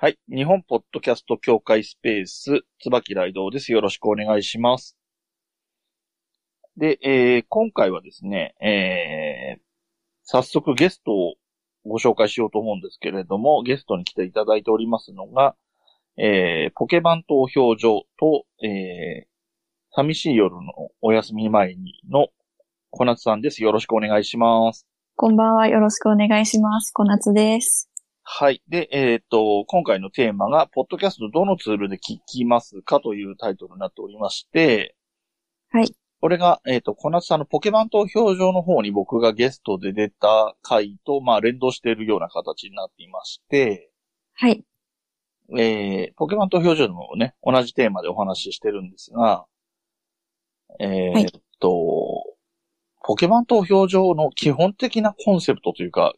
はい。日本ポッドキャスト協会スペース、椿雷道です。よろしくお願いします。で、えー今回はですね、えー早速ゲストをご紹介しようと思うんですけれども、ゲストに来ていただいておりますのが、えーポケバン投票所と、えー寂しい夜のお休み前にの小夏さんです。よろしくお願いします。こんばんは。よろしくお願いします。小夏です。はい。で、えっ、と、今回のテーマが、ポッドキャストどのツールで聞きますかというタイトルになっておりまして、はい。これが、えっ、と、小夏さんのポケマン投票所の方に僕がゲストで出た回と、まあ、連動しているような形になっていまして、はい。えー、ポケマン投票所でもね、同じテーマでお話ししてるんですが、えーっと、ポケマン投票所の基本的なコンセプトというか、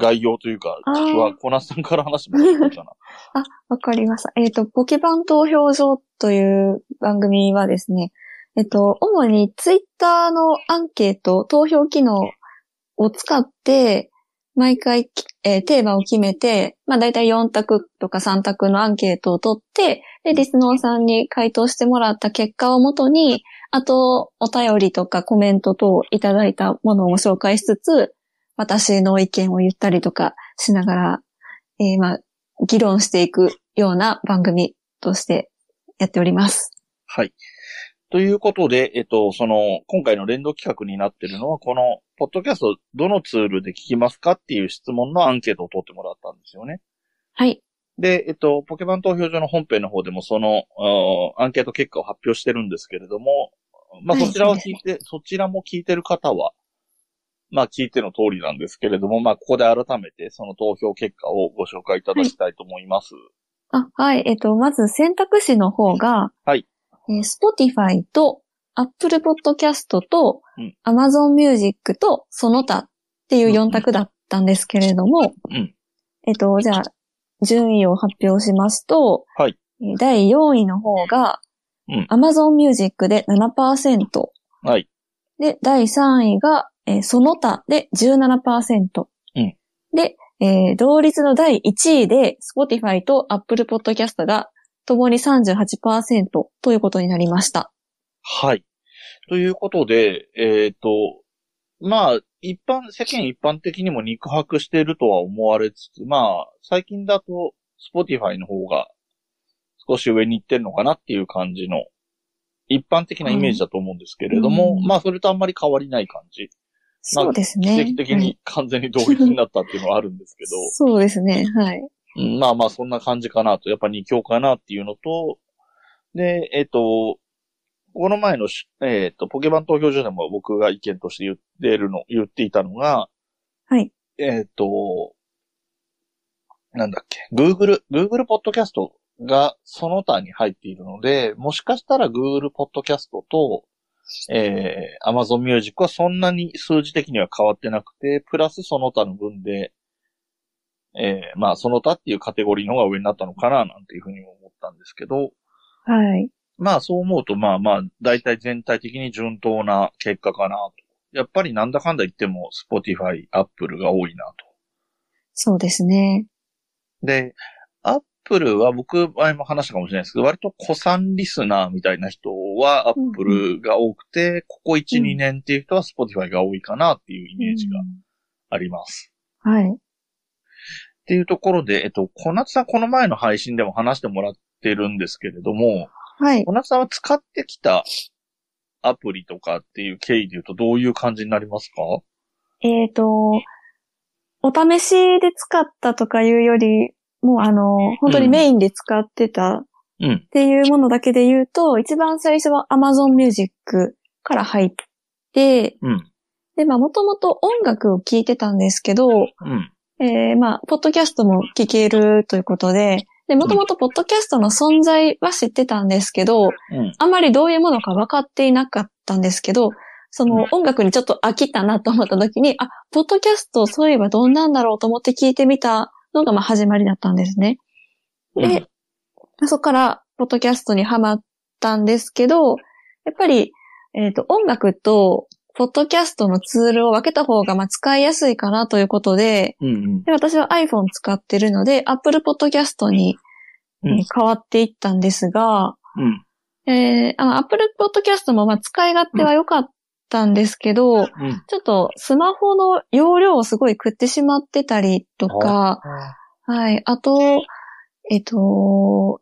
概要というか、あーは、小夏さんから話してもらってもいいかな。わかりました。えっ、と、ポケバン投票所という番組はですね、えっ、と、主にツイッターのアンケート、投票機能を使って、毎回、えーテーマを決めて、まあ大体4択とか3択のアンケートを取って、で、リスナーさんに回答してもらった結果をもとに、あと、お便りとかコメント等いただいたものを紹介しつつ、私の意見を言ったりとかしながら、えーまあ、議論していくような番組としてやっております。はい。ということで、えっと、その、今回の連動企画になってるのは、この、ポッドキャストどのツールで聞きますかっていう質問のアンケートを取ってもらったんですよね。はい。で、えっと、ポケバン投票所の本編の方でもその、アンケート結果を発表してるんですけれども、まあ、はいそちらを聞いて、そちらも聞いてる方は、まあ、聞いての通りなんですけれども、まあ、ここで改めてその投票結果をご紹介いただきたいと思います。あ、はい。えっと、まず選択肢の方が、はい。えー Spotify と Apple Podcast とうん Amazon Music とその他っていう4択だったんですけれども、うん。えっと、じゃあ、順位を発表しますと、はいえー第4位の方が、うん Amazon Music で7%、はい。で、第3位が、えーその他で17%。うんで、えー同率の第1位で、Spotify と Apple Podcast が共に38%ということになりました。はい。ということで、えっ、と、まあ、一般、世間一般的にも肉薄しているとは思われつつ、まあ、最近だと、Spotify の方が少し上に行ってるのかなっていう感じの、一般的なイメージだと思うんですけれども、うんまあ、それとあんまり変わりない感じ。まあそうですね。奇跡的はいに完全に同一になったっていうのはあるんですけど、そうですね。はい。うんまあまあ、そんな感じかなと、やっぱ二強かなっていうのと、で、えっ、と、この前のし、えっ、と、ポケバン投票所でも僕が意見として言ってるの、言っていたのが、はい。えっ、と、なんだっけ、Google、Google ポッドキャストがその他に入っているので、もしかしたら Google ポッドキャストと、えー、Amazon Music はそんなに数字的には変わってなくて、プラスその他の分で、えー、まあその他っていうカテゴリーの方が上になったのかな、なんていうふうに思ったんですけど、はい。まあそう思うと、まあまあ、大体全体的に順当な結果かなと。やっぱりなんだかんだ言っても、Spotify、Apple が多いなと。そうですね。で、Apple は僕、前も話したかもしれないですけど、割と古参リスナーみたいな人はうん Apple が多くて、ここ1、うん2年っていう人は Spotify が多いかなっていうイメージがあります。うんはい。っていうところで、えっと、小夏さんこの前の配信でも話してもらってるんですけれども、はい。小夏さんは使ってきたアプリとかっていう経緯で言うとどういう感じになりますか？えっ、と、お試しで使ったとかいうより、もうあの、本当にメインで使ってたうん。っていうものだけで言うと、一番最初は Amazon Music から入って、うん。で、まあ、もともと音楽を聴いてたんですけど、うん。えーまあ、ポッドキャストも聞けるということで、で、もともとポッドキャストの存在は知ってたんですけど、うん。あまりどういうものか分かっていなかったんですけど、そうんの音楽にちょっと飽きたなと思った時に、あ、ポッドキャストそういえばどんなんだろうと思って聞いてみたのがまあ始まりだったんですね。で、そこからポッドキャストにハマったんですけど、やっぱり、えっ、と、音楽とポッドキャストのツールを分けた方が、まあ、使いやすいかなということで、うんうん。で私は iPhone 使ってるので、Apple Podcast に、うんえー変わっていったんですが、うん。えー、あの Apple Podcast もまあ使い勝手は良かったんですけど、うん。ちょっとスマホの容量をすごい食ってしまってたりとか、はい。あと、えっと、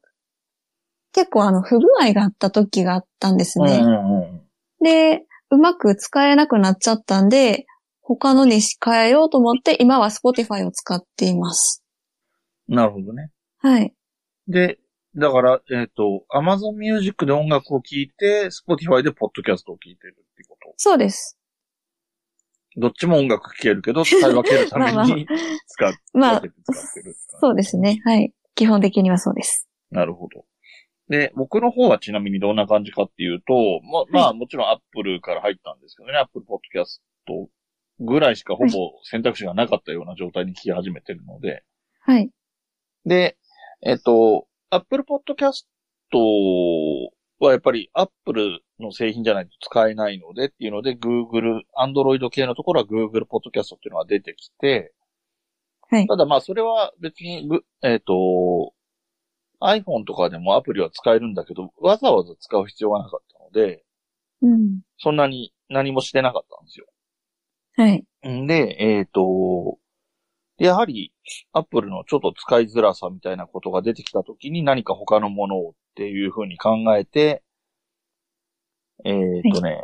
結構あの不具合があった時があったんですね。うんうんうん。で、うまく使えなくなっちゃったんで、他のに変えようと思って、今は Spotify を使っています。なるほどね。はい。で、だから、えっ、と、Amazon Music で音楽を聴いて、Spotify でポッドキャストを聴いてるってこと。そうです。どっちも音楽聴けるけど、使い分けるため まあまに使ってるって感じそうですね。はい。基本的にはそうです。なるほど。で、僕の方はちなみにどんな感じかっていうと、ま、まあもちろん Apple から入ったんですけどね、Apple Podcast ぐらいしかほぼ選択肢がなかったような状態に聞き始めてるので、はい。で、えっと、Apple Podcast はやっぱり Apple の製品じゃないと使えないのでっていうので、Google、Android 系のところは Google Podcast っていうのが出てきて、はいただまあそれは別にぐ、えっ、と、iPhone とかでもアプリは使えるんだけど、わざわざ使う必要がなかったので、うん。そんなに何もしてなかったんですよ。はい。んで、えっ、と、やはり、アップルのちょっと使いづらさみたいなことが出てきたときに何か他のものをっていうふうに考えて、えっ、とね、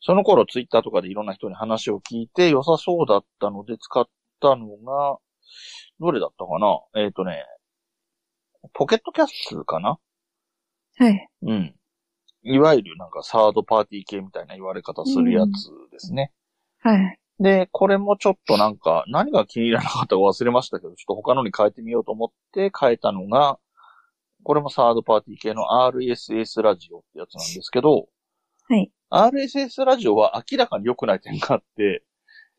その頃ツイッターとかでいろんな人に話を聞いて良さそうだったので使ったのが、どれだったかな？えっ、とね、ポケットキャストかな？はい。うん。いわゆるなんかサードパーティー系みたいな言われ方するやつですね。はい。で、これもちょっとなんか、何が気に入らなかったか忘れましたけど、ちょっと他のに変えてみようと思って変えたのが、これもサードパーティー系の RSS ラジオってやつなんですけど、はい。RSS ラジオは明らかに良くない点があって、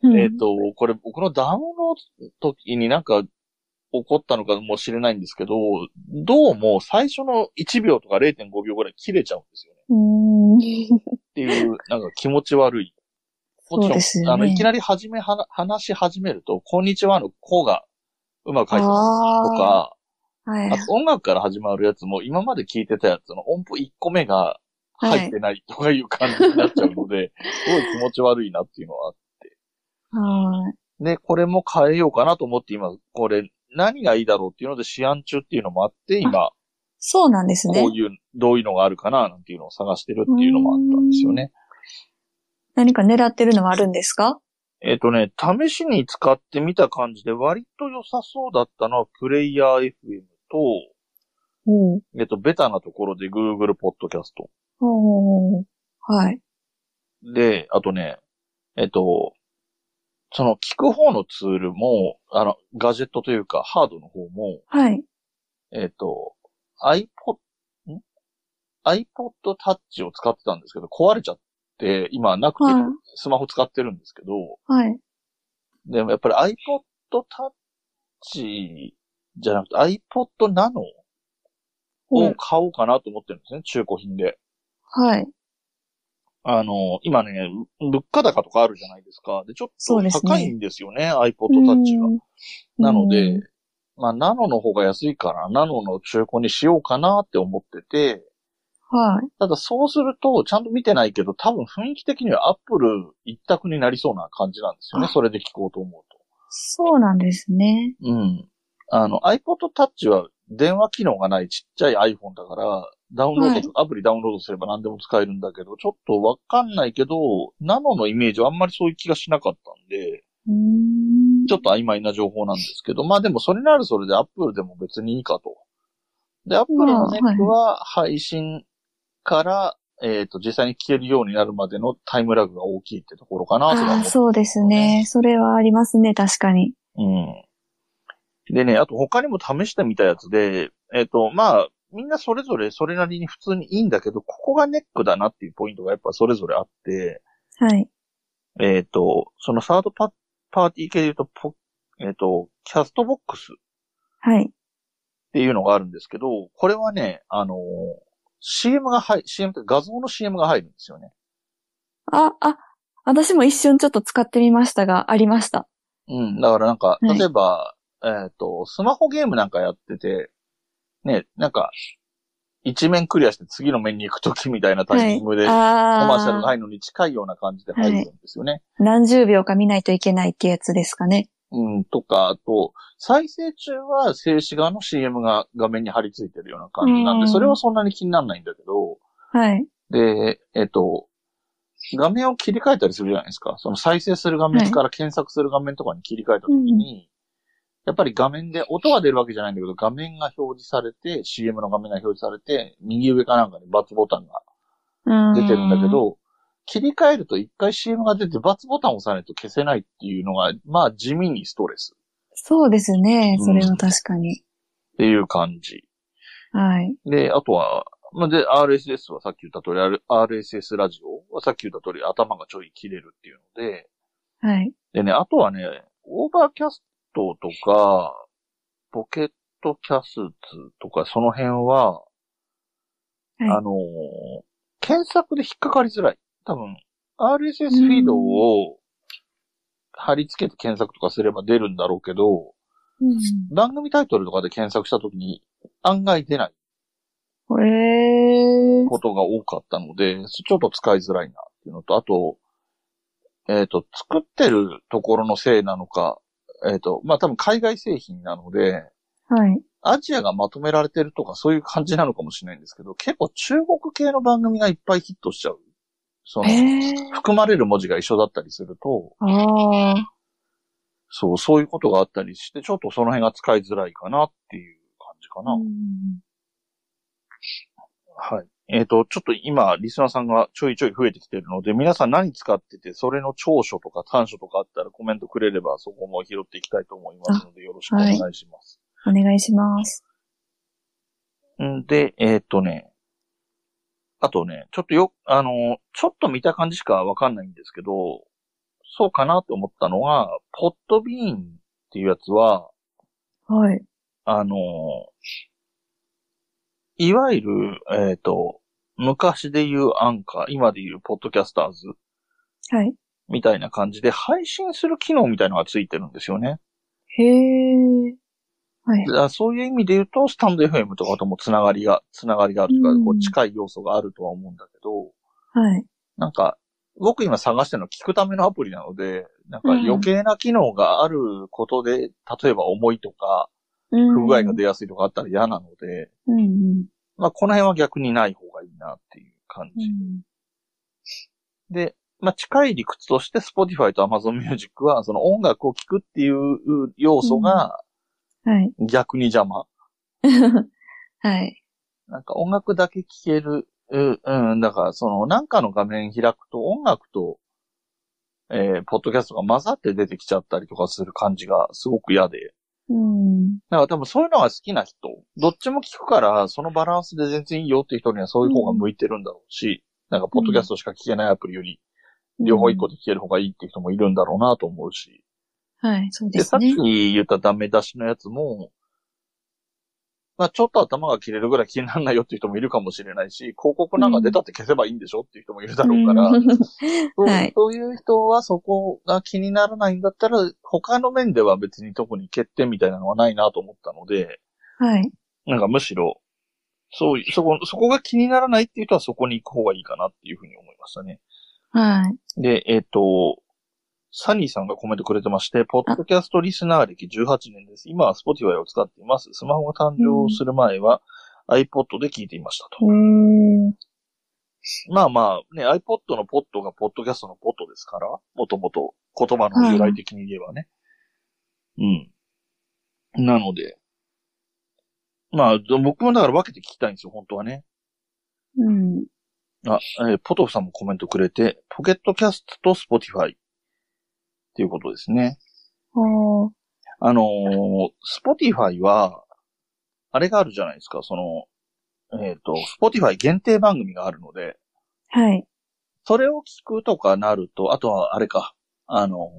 うんえっ、と、これ僕のダウンロードの時になんか起こったのかもしれないんですけど、どうも最初の1秒とか0.5秒ぐらい切れちゃうんですよね。うーん。っていう、なんか気持ち悪い。もちろん、ねあの、いきなり始め、はな話し始めると、こんにちはのこうがうまく書いてますとか、はいあ。と音楽から始まるやつも今まで聞いてたやつの音符1個目が入ってないとかいう感じになっちゃうので、すごい気持ち悪いなっていうのはあって。はい。で、これも変えようかなと思って今、これ何がいいだろうっていうので試案中っていうのもあって、今、そうなんですねこう。いう、どういうのがあるかななんていうのを探してるっていうのもあったんですよね。何か狙ってるのはあるんですか？えっ、とね、試しに使ってみた感じで割と良さそうだったのは、プレイヤー FM と、おえっ、と、ベタなところで Google Podcast。おーはい。で、あとね、えっ、と、その聞く方のツールも、あの、ガジェットというか、ハードの方も、はい。えっ、と、iPod、ん？iPod Touch を使ってたんですけど、壊れちゃって、今なくてはい、スマホ使ってるんですけど、はい。でもやっぱり iPod Touch じゃなくて iPod Nano を買おうかなと思ってるんですね、中古品で。はい。あの、今ね、物価高とかあるじゃないですか。で、ちょっとそうですね高いんですよね、iPod Touch が。なのうでん、まあ、ナノの方が安いから、ナノの中古にしようかなって思ってて、はい。ただそうすると、ちゃんと見てないけど、多分雰囲気的にはアップル一択になりそうな感じなんですよね。あそれで聞こうと思うと。そうなんですね。うん。あの、iPod Touch は電話機能がないちっちゃい iPhone だから、ダウンロード、アプリダウンロードすれば何でも使えるんだけど、ちょっとわかんないけど、ナノのイメージはあんまりそういう気がしなかったんで、ん。ちょっと曖昧な情報なんですけど、まあでもそれならそれで Apple でも別にいいかと。で、Apple のネックは配信から、えっ、と、実際に聞けるようになるまでのタイムラグが大きいってところかなとは思あそうですね。それはありますね、確かに。うん。でね、あと他にも試してみたやつで、えっ、と、まあ、みんなそれぞれそれなりに普通にいいんだけど、ここがネックだなっていうポイントがやっぱそれぞれあって、はい。えっ、と、そのサードパパーティー系で言うと、ポえっ、と、キャストボックスっはい。ていうのがあるんですけど、これはね、あのー CM が入、CM って画像の CM が入るんですよね。あ、あ、私も一瞬ちょっと使ってみましたが、ありました。うん。だからなんか、はい例えば、えっ、と、スマホゲームなんかやってて、ね、なんか、一面クリアして次の面に行くときみたいなタイミングで、コあマーシャルがあ、入るのに近いような感じで入るんですよね。何十秒か見ないといけないってやつですかね。うん、とか、あと、再生中は静止画の CM が画面に貼り付いてるような感じなんで、うんそれはそんなに気にならないんだけど、はい。で、えっ、と、画面を切り替えたりするじゃないですか。その再生する画面から検索する画面とかに切り替えたときに、やっぱり画面で音が出るわけじゃないんだけど、画面が表示されて、CM の画面が表示されて、右上かなんかに×ボタンがうん出てるんだけ、ど、切り替えると一回 CM が出て×ボタンを押さないと消せないっていうのが、まあ地味にストレスそうですね。うんそれは確かに。っていう感じ。はい。で、あとは、まあ、で、RSS はさっき言った通り、RSS ラジオはさっき言った通り頭がちょい切れるっていうので、はい。でね、あとはね、オーバーキャストとか、ポケットキャスツとか、その辺は、はいあのー検索で引っかかりづらい。多分、RSS フィードを貼り付けて検索とかすれば出るんだろうけど、うん番組タイトルとかで検索したときに案外出ないへえ。ことが多かったので、ちょっと使いづらいなっていうのと、あと、えっ、と、作ってるところのせいなのか、えっ、と、まあ、多分海外製品なので、はい。アジアがまとめられてるとかそういう感じなのかもしれないんですけど、結構中国系の番組がいっぱいヒットしちゃう。その。含まれる文字が一緒だったりすると。そう、そういうことがあったりして、ちょっとその辺が使いづらいかなっていう感じかな。うんはい。えっ、と、ちょっと今、リスナーさんがちょいちょい増えてきてるので、皆さん何使ってて、それの長所とか短所とかあったらコメントくれれば、そこも拾っていきたいと思いますので、よろしくお願いします。お願いします。んで、えっ、とね、あとね、ちょっとよ、あの、ちょっと見た感じしかわかんないんですけど、そうかなと思ったのは、ポットビーンっていうやつは、はい。あの、いわゆる、えっ、と、昔で言うアンカー、今で言うポッドキャスターズはい。みたいな感じで配信する機能みたいのがついてるんですよね。へえ。はい。そういう意味で言うと、スタンド FM とかともつながりが、つながりがあるというか、うんこう近い要素があるとは思うんだけど、はい。なんか、僕今探してるのは聞くためのアプリなので、なんか余計な機能があることで、例えば重いとか、不不具合が出やすいとかあったら嫌なので、うんうん。まあこの辺は逆にない方がいいなっていう感じ。うんで、まあ近い理屈として Spotify と Amazon Music は、その音楽を聴くっていう要素がはい。逆に邪魔。はい。なんか音楽だけ聴ける、ううん、だからそのなんかの画面開くと音楽と、えー、ポッドキャストが混ざって出てきちゃったりとかする感じがすごく嫌で。うん。だから多分そういうのが好きな人、どっちも聞くから、そのバランスで全然いいよっていう人にはそういう方が向いてるんだろうし、なんかポッドキャストしか聞けないアプリより、両方一個で聞ける方がいいっていう人もいるんだろうなと思うし。はい、そうでで、さっすね。き言ったダメ出しのやつも、まあちょっと頭が切れるぐらい気にならないよっていう人もいるかもしれないし、広告なんか出たって消せばいいんでしょっていう人もいるだろうから、うんそうはいそういう人はそこが気にならないんだったら、他の面では別に特に欠点みたいなのはないなと思ったので、はい。なんかむしろ、そうそこ、そこが気にならないっていう人はそこに行く方がいいかなっていうふうに思いましたね。はい。で、えっ、と、サニーさんがコメントくれてまして、ポッドキャストリスナー歴18年です。今は Spotify を使っています。スマホが誕生する前は iPod で聞いていましたと。まあまあ、ね、iPod のポットがポッドキャストのポットですから、もともと言葉の由来的に言えばね。うん。なので、まあ、僕もだから分けて聞きたいんですよ、本当はね。うん。あ、えーポトフさんもコメントくれて、ポケットキャストとスポティファイっていうことですね。あのー、スポティファイは、あれがあるじゃないですか、その、えっ、と、スポティファイ限定番組があるので、はい。それを聞くとかなると、あとはあれか、あの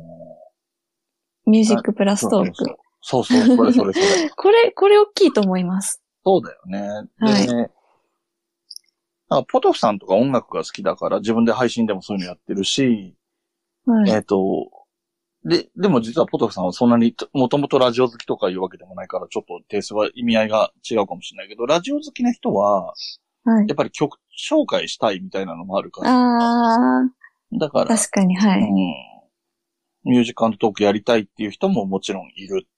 ミュージックプラス、トーク。そうそう、それそれそれ。これ、これ大きいと思います。そうだよね。はいでね、なんかポトフさんとか音楽が好きだから自分で配信でもそういうのやってるし、はい。えっ、と、で、でも実はポトフさんはそんなに、もともとラジオ好きとかいうわけでもないから、ちょっとテイストは意味合いが違うかもしれないけど、ラジオ好きな人は、はい。やっぱり曲紹介したいみたいなのもあるから。あだから、ー、確かに、はい。うん、ミュージックトークやりたいっていう人ももちろんいる。っ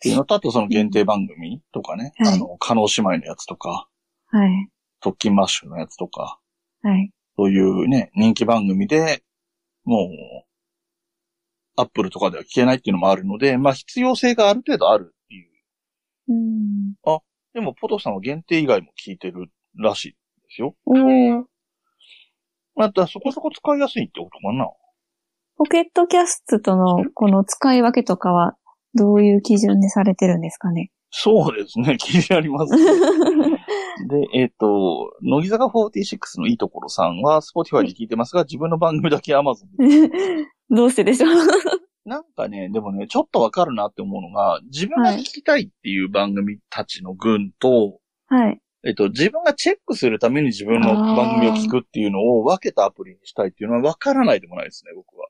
ていうのと、あとその限定番組とかね、はいあの、カノ姉妹のやつとか、はい。特勤マッシュのやつとか、はい。そういうね、人気番組で、もう、アップルとかでは聞けないっていうのもあるので、まあ必要性がある程度あるっていう。うん。でも、ポトフさんは限定以外も聞いてるらしいですよ。おー。またそこそこ使いやすいってことかな。ポケットキャストとのこの使い分けとかはどういう基準でされてるんですかね？そうですね、気になります。で、えっ、と、乃木坂46のいいところさんは、Spotify で聞いてますが、自分の番組だけ Amazon で。どうしてでしょう？なんかね、でもね、ちょっとわかるなって思うのが、自分が聞きたいっていう番組たちの群と、はい。えっと、自分がチェックするために自分の番組を聞くっていうのを分けたアプリにしたいっていうのはわからないでもないですね、僕は。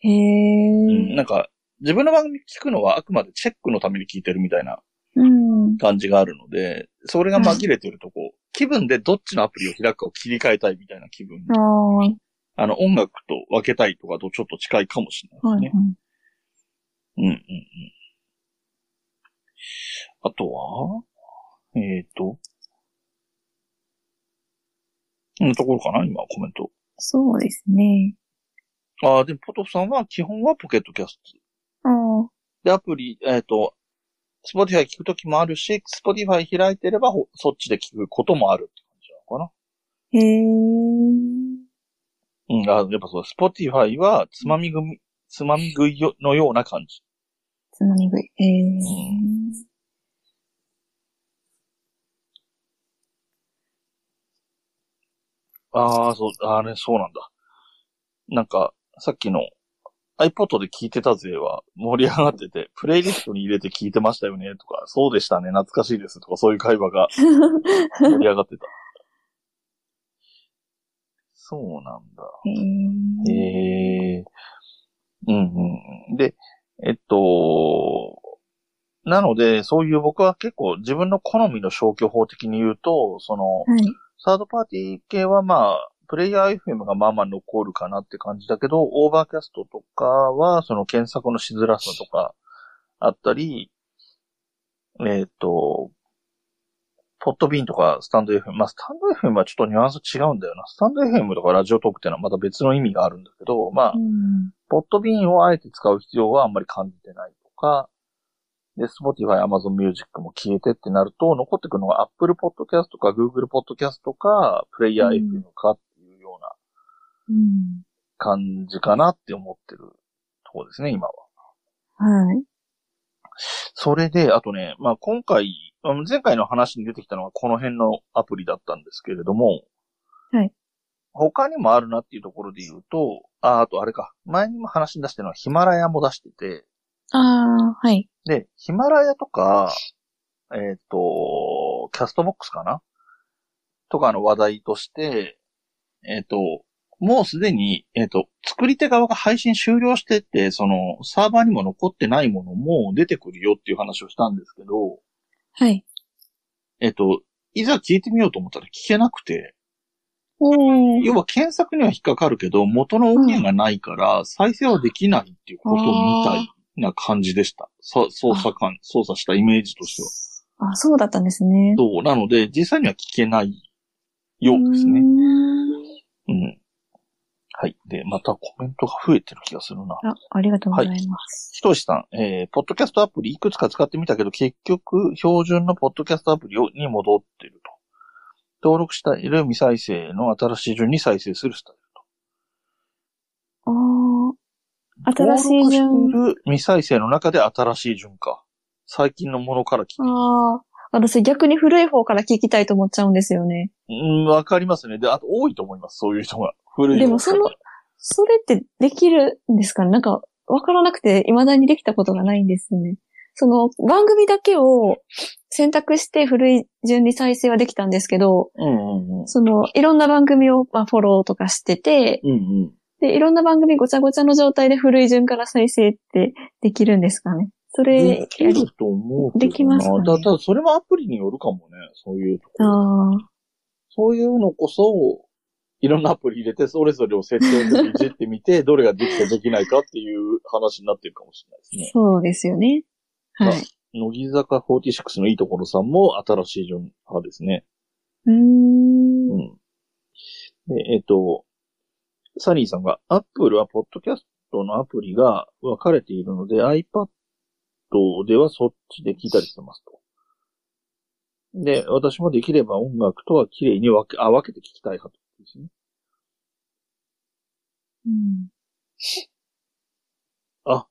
へうん、ー。なんか、自分の番組聞くのはあくまでチェックのために聞いてるみたいなうん。感じがあるので、それが紛れてるとこう、気分でどっちのアプリを開くかを切り替えたいみたいな気分。ああ、の、音楽と分けたいとかとちょっと近いかもしれないですね。うんうんうん。あとは、えっ、と、こんなところかな今、コメント。そうですね。ああ、でも、ポトフさんは基本はポケットキャスト。ああ、で、アプリ、えっ、と、スポティファイ聞くときもあるし、スポティファイ開いてればそっちで聞くこともあるって感じなのかへえ。な。うん、あやっぱそう、スポティファイはつまみ食い、つまみ食いよのような感じ。つまみ食い。へえ。ああ、そう、あれ、そうなんだ。なんか、さっきの iPod で聞いてたぜは盛り上がってて、プレイリストに入れて聞いてましたよねとか、そうでしたね、懐かしいですとか、そういう会話が盛り上がってた。そうなんだ。へえ。うんうん。で、えっと、なので、そういう僕は結構自分の好みの消去法的に言うと、その、はい。サードパーティー系はまあ、プレイヤー FM がまあまあ残るかなって感じだけど、オーバーキャストとかは、その検索のしづらさとかあったり、えっ、と、ポッドビーンとかスタンド FM。まあ、スタンド FM はちょっとニュアンス違うんだよな。スタンド FM とかラジオトークっていうのはまた別の意味があるんだけど、まあう、ん。ポッドビーンをあえて使う必要はあんまり感じてないとか、で、Spotify、Amazon Music も消えてってなると、残ってくるのが Apple Podcast か Google Podcast か、プレイヤー FM かっていうようなうん。感じかなって思ってるところですね、今は。はい。それで、あとね、まあ今回、あの前回の話に出てきたのはこの辺のアプリだったんですけれども、はい。他にもあるなっていうところで言うと、あ、あとあれか、前にも話に出してるのはヒマラヤも出してて、ああ、はい。で、ヒマラヤとか、えっ、と、キャストボックスかな？とかの話題として、えっ、と、もうすでに、えっ、と、作り手側が配信終了してて、その、サーバーにも残ってないものも出てくるよっていう話をしたんですけど、はい。えっ、と、いざ聞いてみようと思ったら聞けなくて、おー。要は検索には引っかかるけど、元の音源がないから、再生はできないっていうことみたいな感じでした。そ操作感、操作したイメージとしては。あ、そうだったんですね。そう。なので、実際には聞けないようですね。うーんうん。はい。で、またコメントが増えてる気がするな。あ、ありがとうございます。ひとしさん、えー、ポッドキャストアプリいくつか使ってみたけど、結局、標準のポッドキャストアプリをに戻ってると。登録している未再生の新しい順に再生するスタイルああ、と。新しい順。登録している未再生の中で新しい順か。最近のものから聞いて。ああ、私逆に古い方から聞きたいと思っちゃうんですよね。うん、わかりますね。で、あと多いと思います。そういう人が。古いでもその、それってできるんですかね？なんか、わからなくて未だにできたことがないんですよね。その、番組だけを選択して古い順に再生はできたんですけど、うんうんうん。その、いろんな番組を、まあ、フォローとかしてて、うんうん。で、いろんな番組ごちゃごちゃの状態で古い順から再生ってできるんですかね？それで、きると思うけどな。できますかね？だただ、それもアプリによるかもね。そういうところ。ああ、そういうのこそ、いろんなアプリ入れて、それぞれを設定でいじってみて、どれができたできないかっていう話になってるかもしれないですね。そうですよね。はい。乃木坂46のいいところさんも新しい順派ですね。うーん。うん。で、えっ、と、サニーさんが、アップルはポッドキャストのアプリが分かれているので、iPad ではそっちで聞いたりしてますと。で、私もできれば音楽とは綺麗に分け、あ、分けて聞きたい派ですね。うんあ、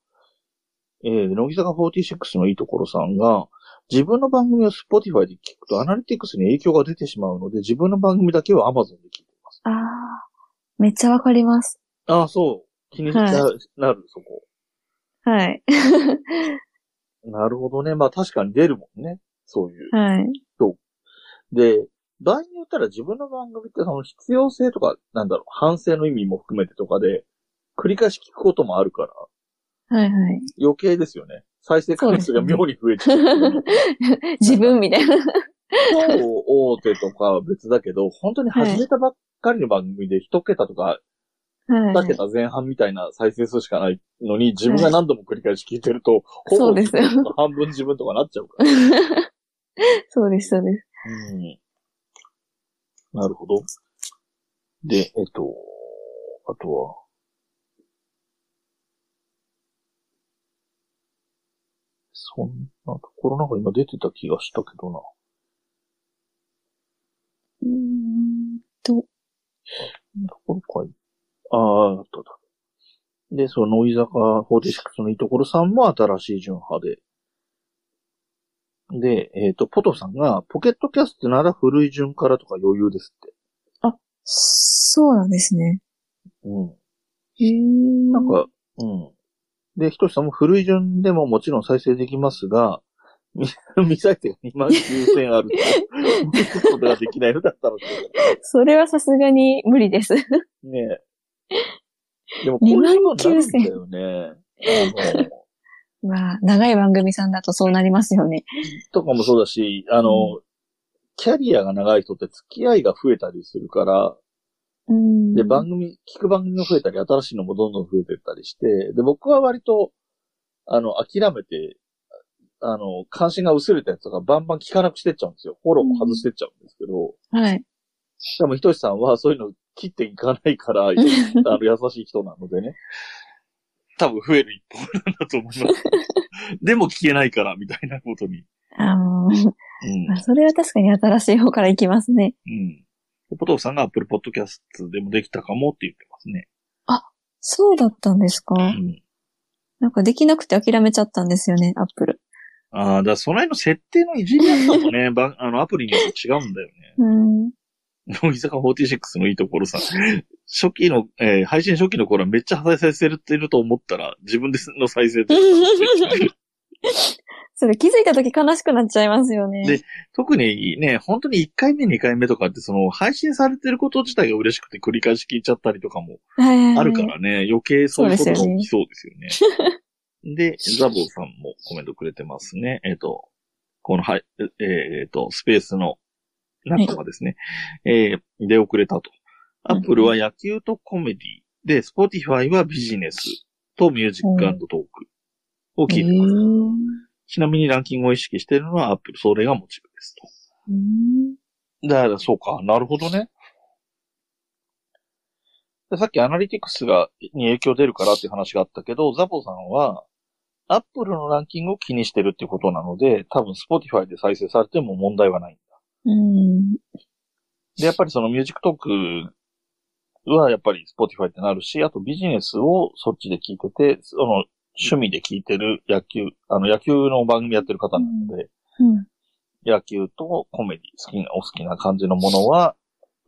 えー、乃木坂46のいいところさんが、自分の番組を Spotify で聞くとアナリティクスに影響が出てしまうので、自分の番組だけは Amazon で聞いています。ああ、めっちゃわかります。ああ、そう。気にな,、はなる、そこ。はい。なるほどね。まあ確かに出るもんね。そういう。はい。で、場合によったら自分の番組ってその必要性とか、なんだろう、反省の意味も含めてとかで、繰り返し聞くこともあるから、はいはい。余計ですよね。再生回数が妙に増えちゃう。自分みたいな。超大手とかは別だけど、本当に始めたばっかりの番組で一桁とか、はい。二桁前半みたいな再生数しかないのに、自分が何度も繰り返し聞いてると、ほぼ半分自分とかなっちゃうから。そうです、そうです。うん。なるほど。で、えっと、あとは、そんなところなんか今出てた気がしたけどな。うーんと、ところかい。ああ、あっただ。で、その、乃木坂46のいいところさんも新しい順派で。で、えっ、と、ポトフさんが、ポケットキャストなら古い順からとか余裕ですって。そうなんですね。うん。へえ。なんか、うん。で、ひとしさんも古い順でももちろん再生できますが、み 見再生が2万9000あると、見ることができないのだったらしそれはさすがに無理です。い。ねえ。でも、こういうことになるんだよね。あの、まあ、長い番組さんだとそうなりますよね。とかもそうだし、あの、キャリアが長い人って付き合いが増えたりするから、うん。で、番組、聞く番組が増えたり、新しいのもどんどん増えてったりして、で、僕は割と、あの、諦めて、あの、関心が薄れたやつとかバンバン聞かなくしてっちゃうんですよ。フォローも外してっちゃうんですけど、はい。でも、ひとしさんはそういうの切っていかないから、あの、優しい人なのでね。多分増える一方なんだと思います。でも聞けないから、みたいなことに。あのーうんまあ、それは確かに新しい方からいきますね。うん。でポトフさんが Apple Podcast でもできたかもって言ってますね。そうだったんですか、うん。なんかできなくて諦めちゃったんですよね、アップル。ああ、だからその辺の設定のいじりやすさもね、ばあの、アプリによって違うんだよね。うん。乃木坂46のいいところさ、初期の、えー配信初期の頃はめっちゃ再生されてると思ったら、自分での再生で。それ気づいた時悲しくなっちゃいますよね。で特にね、本当に1回目、2回目とかって、その、配信されてること自体が嬉しくて繰り返し聞いちゃったりとかもはいはいはいあるからね、余計そういうことがそうですよね起きそうですよね。で、ザボーさんもコメントくれてますね。えっ、と、この、はい、えっ、と、スペースの中はですね、えー出遅れたと。アップルは野球とコメディで、スポティファイはビジネスとミュージックトークを聞いてます。ちなみにランキングを意識しているのはアップル、それがモチベですうんと。だから、そうか、なるほどね。でさっきアナリティクスが、に影響出るからっていう話があったけど、ザボさんは、アップルのランキングを気にしてるってことなので、多分、スポティファイで再生されても問題はないんだ。うん。で、やっぱりそのミュージックトークはやっぱり Spotify ってなるし、あとビジネスをそっちで聞いてて、その趣味で聞いてる野球、あの野球の番組やってる方なので、うん。野球とコメディ好きな、お好きな感じのものは、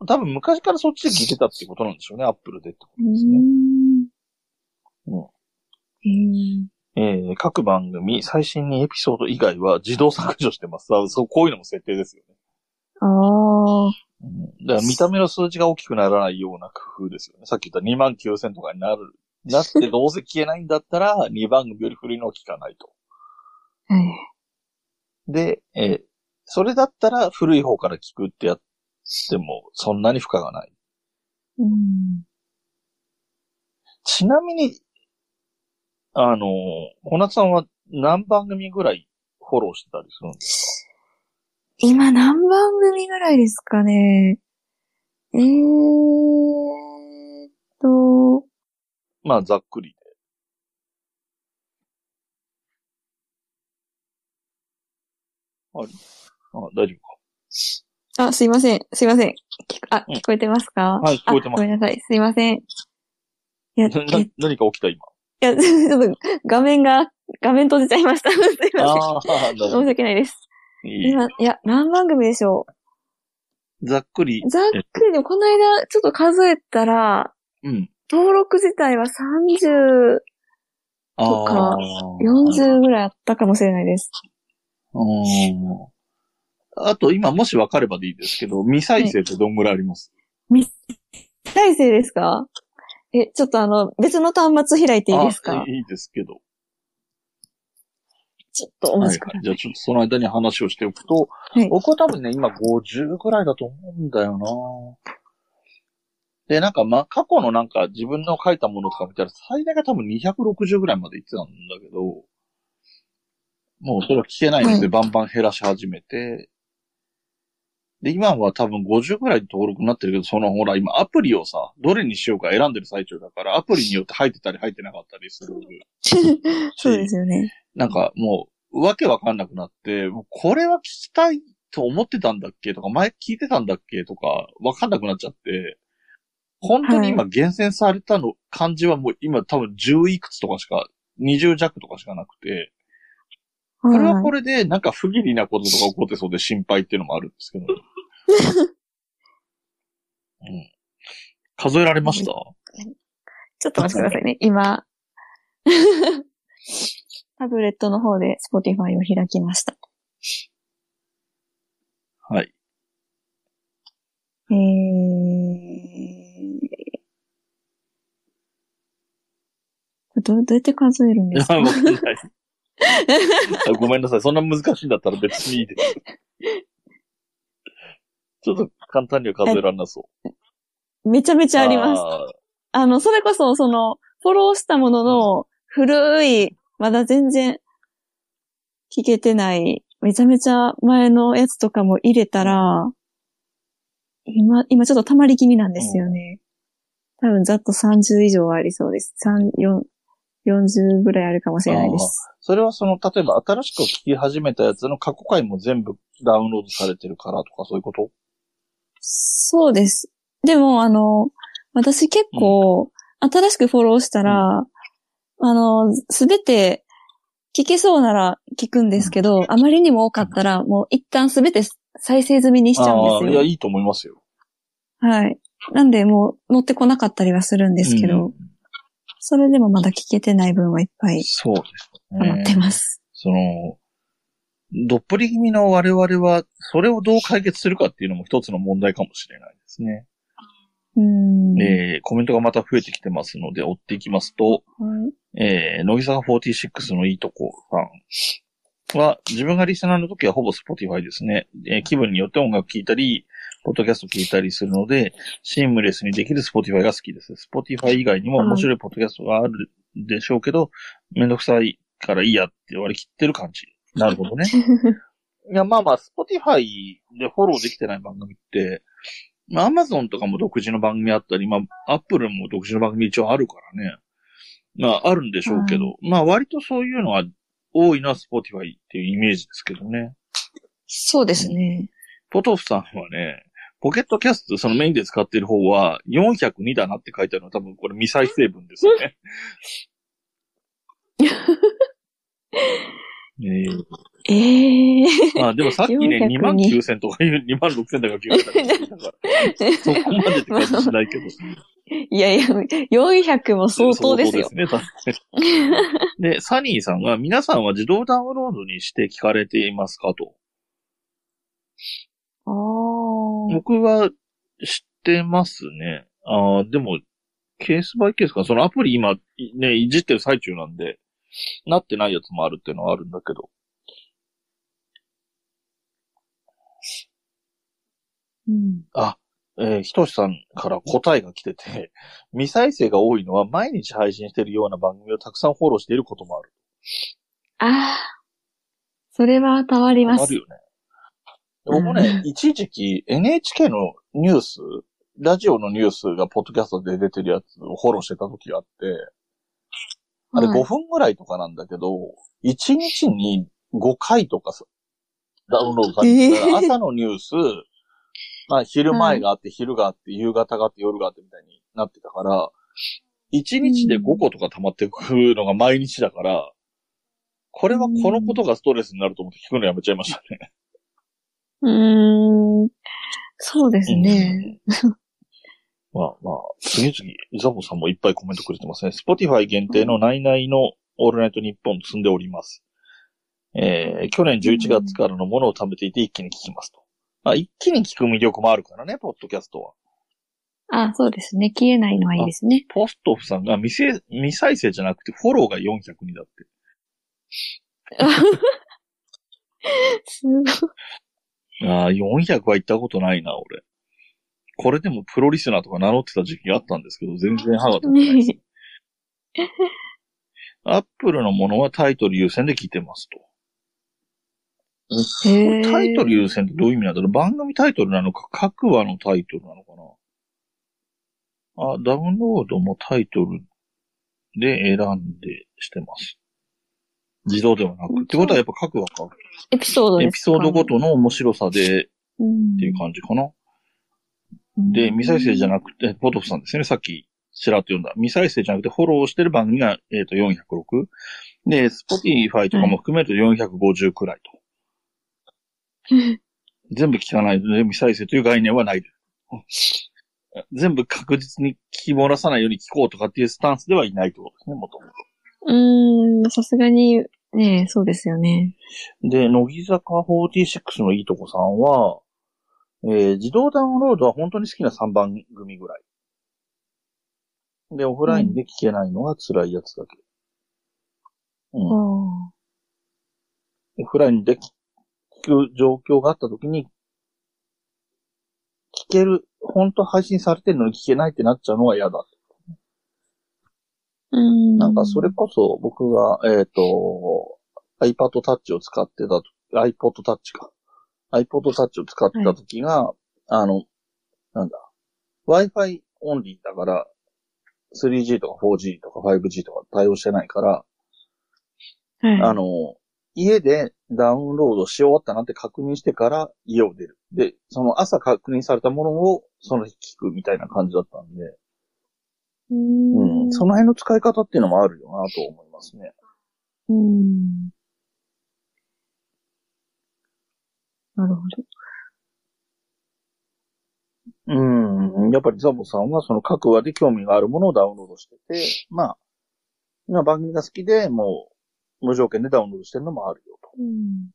多分昔からそっちで聞いてたってことなんでしょうね、Apple でってことですね。うんうんえー各番組、最新にエピソード以外は自動削除してます。あそう、こういうのも設定ですよね。ああ。うん、だから見た目の数字が大きくならないような工夫ですよね。さっき言った2万9000とかになる。なってどうせ消えないんだったら、2番組より古いのを聞かないと。はい。で、えーそれだったら古い方から聞くってやっても、そんなに負荷がない。うん。ちなみに、あの、小夏さんは何番組ぐらいフォローしてたりするんです今何番組ぐらいですかね？えーっと、かまあ、ざっくりで。ありあ、大丈夫あ、すいません。すいません。あ、うん聞こえてますか？はい聞こえてますあごめんなさい。すいません。いや、ない何か起きた今。や、ちょっと画面が、画面閉じちゃいました。すいません。申し訳ないです。今、い。や、何番組でしょざっくり。う。ざっくり。でも、この間、ちょっと数えたら、うん。登録自体は30、とかあー40ぐらいあったかもしれないです。うんあと、今、もし分かればでいいですけど、未再生ってどんぐらいあります、大生ですか？え、ちょっとあの、別の端末開いていいですか？あいいですけど。ちょっとおはい待ちください。じゃあ、ちょっとその間に話をしておくと、はい僕は多分ね、今50ぐらいだと思うんだよなで、なんか、ま、過去のなんか自分の書いたものとか見たら、最大が多分260ぐらいまで行ってたんだけど、もうそれは聞けないので、はいバンバン減らし始めて、で、今は多分50ぐらいで登録になってるけど、そのほら、今アプリをさ、どれにしようか選んでる最中だから、アプリによって入ってたり入ってなかったりする。そうですよね。なんかもう、わけわかんなくなって、もうこれは聞きたいと思ってたんだっけとか、前聞いてたんだっけとか、わかんなくなっちゃって、本当に今厳選されたの、漢字はもう今多分10いくつとかしか、20弱とかしかなくて、これはこれでなんか不義理なこととか起こってそうで心配っていうのもあるんですけど。うん、数えられました？ちょっと待ってくださいね。今、タブレットの方で Spotify を開きました。はい。えー、どどうやって数えるんですか？ごめんなさい。そんな難しいんだったら別にいいです。ちょっと簡単には数えられなそう。めちゃめちゃあります。あの、それこそ、その、フォローしたものの、古い、まだ全然、聞けてない、めちゃめちゃ前のやつとかも入れたら、今、今ちょっと溜まり気味なんですよね。多分ざっと30以上はありそうです。3、4、40ぐらいあるかもしれないです。それはその、例えば新しく聞き始めたやつの過去回も全部ダウンロードされてるからとかそういうこと？そうです。でも、あの、私結構、新しくフォローしたら、あの、すべて聞けそうなら聞くんですけど、あまりにも多かったら、もう一旦すべて再生済みにしちゃうんですよ。いいと思いますよ。はい。なんで、もう乗ってこなかったりはするんですけど、うんそれでもまだ聞けてない分はいっぱいそうです溜まってね。ます。その、どっぷり気味の我々は、それをどう解決するかっていうのも一つの問題かもしれないですね。うーん。えー、コメントがまた増えてきてますので、追っていきますと、はいえー、乃木坂46のいいとこさんは、自分がリスナーの時はほぼ Spotify ですね。えー気分によって音楽聴いたり、ポッドキャスト聞いたりするので、シームレスにできる Spotify が好きです。Spotify 以外にも面白いポッドキャストがあるでしょうけど、めんどくさいからいいやって割り切ってる感じ。なるほどね。いや、まあまあ、Spotify でフォローできてない番組って、まあ Amazon とかも独自の番組あったり、まあ Apple も独自の番組一応あるからね。まああるんでしょうけど、まあ割とそういうのは多いのは Spotify っていうイメージですけどね。そうですね。ポトフさんはね、ポケットキャスト、そのメインで使っている方は402だなって書いてあるのは多分これ未再生分ですよね。えええー、まあでもさっきね、402 2万9000とかいう、2万6000とか聞かれたりしてたから、そこまでって感じしないけど。いやいや、400も相当ですよ。相当ですね。で、サニーさんは、皆さんは自動ダウンロードにして聞かれていますかと。ああ。僕は知ってますね。ああ、でも、ケースバイケースか。そのアプリ今、ね、いじってる最中なんで、なってないやつもあるっていうのはあるんだけど。うん。あ、えーひとしさんから答えが来てて、未再生が多いのは毎日配信しているような番組をたくさんフォローしていることもある。ああ。それはたまりますある。よね。僕もね、一時期 NHK のニュース、ラジオのニュースがポッドキャストで出てるやつをフォローしてた時があって、あれはい5分ぐらいとかなんだけど、1日に5回とかさダウンロードされてえー朝のニュース、まあ昼前があって、昼があって、夕方があって、夜があってみたいになってたから、1日で5個とか溜まってくるのが毎日だから、これはこのことがストレスになると思って聞くのやめちゃいましたね。うーん。そうですね。まあまあ、次々、ザボさんもいっぱいコメントくれてますね。Spotify 限定のナイナイのオールナイトニッポン積んでおります。えー、去年11月からのものを貯めていて一気に聞きますと。まあ、一気に聞く魅力もあるからね、ポッドキャストは。あ、そうですね。消えないのはいいですね。ポストフさんが未せ未再生じゃなくてフォローが400にだって。すごい。ああ、400は行ったことないな、俺。これでもプロリスナーとか名乗ってた時期があったんですけど、全然歯が立ってないですね。アップルのものはタイトル優先で聞いてますと。タイトル優先ってどういう意味なんだろう？番組タイトルなのか、各話のタイトルなのかな？あ、ダウンロードもタイトルで選んでしてます。自動ではなく。ってことはやっぱ各話か。エピソードですか？エピソードごとの面白さでうんっていう感じかな。で、未再生じゃなくて、ポトフさんですね。さっきちらっと読んだ。未再生じゃなくてフォローしてる番組が、えっ、と、406。で、Spotify とかも含めると450くらいと。全部聞かないので、未再生という概念はないです。全部確実に聞き漏らさないように聞こうとかっていうスタンスではいないってことですね、もともと。うーん、さすがに、ねそうですよね。で、乃木坂46のいいとこさんは、えー自動ダウンロードは本当に好きな3番組ぐらい。で、オフラインで聞けないのが辛いやつだけ。うん。オフラインで聞く状況があった時に、聞ける、本当配信されてるのに聞けないってなっちゃうのは嫌だ。うーん。なんかそれこそ僕が、えっ、と、iPad Touch を使ってた、iPod Touch か。iPod Touch を使ってた時が、あの、なんだ、Wi-Fi オンリーだから、3G とか 4G とか 5G とか対応してないから、はい、あの、家でダウンロードし終わったなって確認してから家を出る。で、その朝確認されたものをその日聞くみたいな感じだったんで、うん、その辺の使い方っていうのもあるよなと思いますね。うん。なるほど。うん。やっぱりザボさんはその各話で興味があるものをダウンロードしてて、まあ、まあ番組が好きでもう無条件でダウンロードしてるのもあるよと。うん。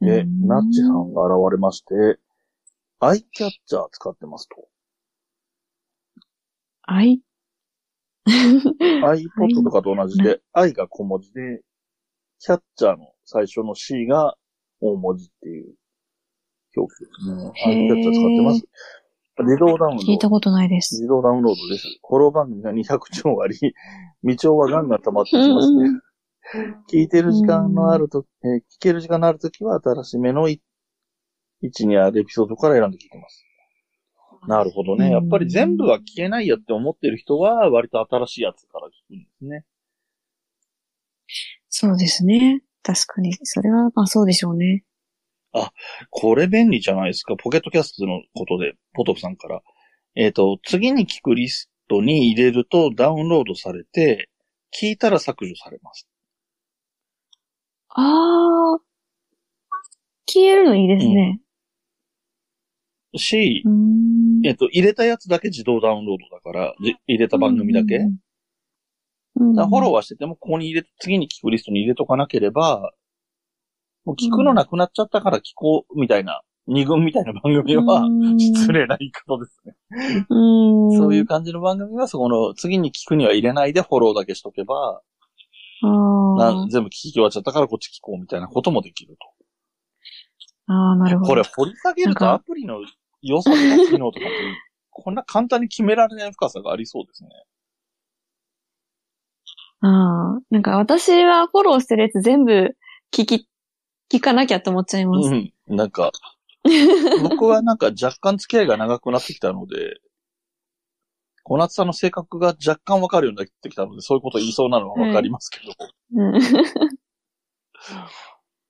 で、うんナッチさんが現れまして、アイキャッチャー使ってますと。あい iPod とかと同じで、i が小文字で、キャッチャーの最初の C が大文字っていう表記ですね。へー i キャッチャー使ってます。自動ダウンロード。聞いたことないです。自動ダウンロードです。フォロー番組が200兆あり、未調はガンガン溜まってきますね。聞いてる時間のあると、えー聞ける時間のあるときは新しめのい位置にあるエピソードから選んで聞いてます。なるほどね。やっぱり全部は聞けないやって思ってる人は、割と新しいやつから聞くんですね。そうですね。確かに。それは、まあそうでしょうね。これ便利じゃないですか？ポケットキャストのことで、ポトフさんから。えっ、と、次に聞くリストに入れるとダウンロードされて、聞いたら削除されます。ああ。消えるのいいですね。しう、ん。えっ、と、入れたやつだけ自動ダウンロードだから、じ入れた番組だけ。うんうフォローー。はしてても、ここに入れ、次に聞くリストに入れとかなければ、もう聞くのなくなっちゃったから聞こう、みたいな二軍みたいな番組は、失礼。礼な言い方ですね。うん。そういう感じの番組は、そこの、次に聞くには入れないでフォローだけしとけば、あな全部聞き終わっちゃったからこっち聞こうみたいなこともできるあ。ああ、なると。ほど。これ掘り下げるとアプリの良さとか機能とかって、こんな簡単に決められない深さがありそうですね。ああ。なんか私はフォローしてるやつ全部聞き、聞かなきゃって思っちゃいます。うん。なんか、僕はなんか若干付き合いが長くなってきたので、小夏さんの性格が若干わかるようになってきたので、そういうこと言いそうなのはわかりますけど、うん。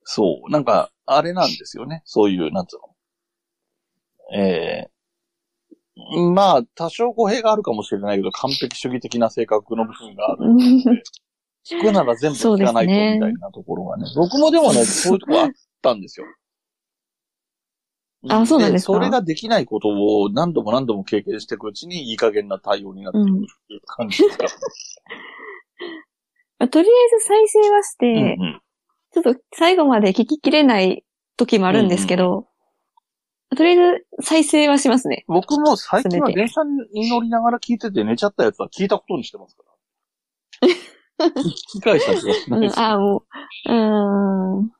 そう、なんか、あれなんですよね。そういう、なんつうの。ええまあ、多少語弊があるかもしれないけど、完璧主義的な性格の部分がある。聞くなら全部聞かないと、みたいなところがね。僕もでもね、そういうとこあったんですよ。あそうなんですか？それができないことを何度も何度も経験していくうちにいい加減な対応になってくるっていう感じですか？まあとりあえず再生はして、うんうんちょっと最後まで聞ききれない時もあるんですけど、とりあえず再生はしますね。僕も最近は電車に乗りながら聞いてて寝ちゃったやつは聞いたことにしてますから。聞き返したりはしうん、ないです。ああ、もう、うーん。